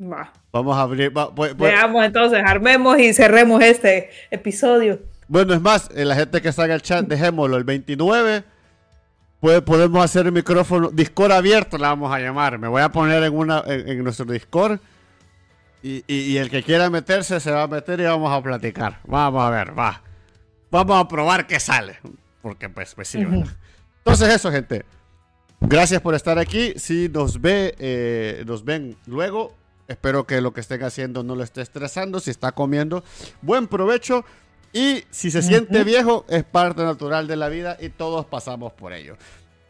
Va. Vamos a abrir. Va, pues, Veamos entonces, armemos y cerremos este episodio. Bueno, es más, eh, la gente que está en el chat, dejémoslo. El 29 puede, podemos hacer el micrófono, Discord abierto, la vamos a llamar. Me voy a poner en, una, en, en nuestro Discord. Y, y, y, el que quiera meterse se va a meter y vamos a platicar. Vamos a ver, va. Vamos a probar qué sale. Porque pues, pues sí. Uh -huh. Entonces eso, gente. Gracias por estar aquí. Si nos ve, eh, nos ven luego. Espero que lo que estén haciendo no lo esté estresando. Si está comiendo, buen provecho. Y si se uh -huh. siente viejo, es parte natural de la vida y todos pasamos por ello.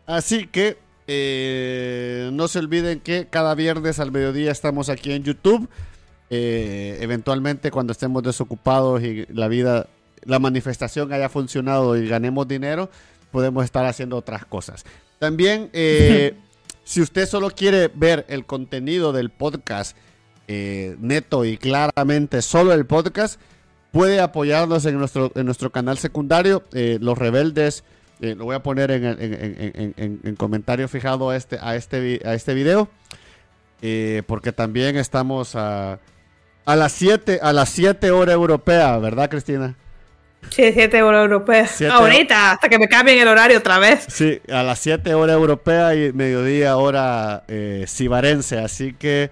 Así que eh, no se olviden que cada viernes al mediodía estamos aquí en YouTube. Eh, eventualmente cuando estemos desocupados y la vida, la manifestación haya funcionado y ganemos dinero, podemos estar haciendo otras cosas. También, eh, si usted solo quiere ver el contenido del podcast neto y claramente solo el podcast, puede apoyarnos en nuestro, en nuestro canal secundario, Los Rebeldes eh, lo voy a poner en, comentario fijado a este, a este, a este video. Eh, porque también estamos a, a las 7 a las 7 hora europea, ¿verdad, Cristina? Sí, 7 hora europea. Ahorita, hasta que me cambien el horario otra vez. Sí, a las 7 hora europea y mediodía hora eh, cibarense. Así que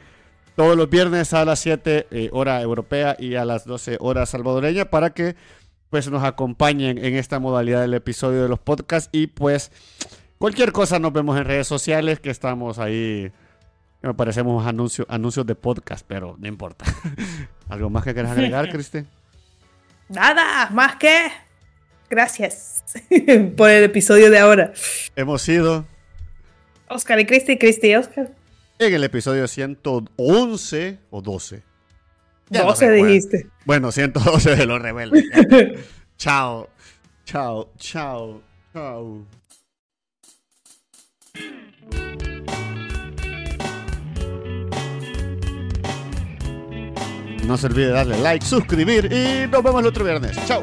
todos los viernes a las 7 eh, hora europea y a las 12 horas salvadoreña para que pues nos acompañen en esta modalidad del episodio de los podcasts y pues cualquier cosa nos vemos en redes sociales que estamos ahí me parecemos anuncios anuncios de podcast, pero no importa. ¿Algo más que quieras agregar, Cristi? Nada, más que gracias por el episodio de ahora. Hemos sido Oscar y Cristi, Cristi y Oscar. En el episodio 111 o 12. 12 dijiste. Bueno, 112 de los rebeldes. chao, chao, chao, chao. No se olvide darle like, suscribir y nos vemos el otro viernes. Chao.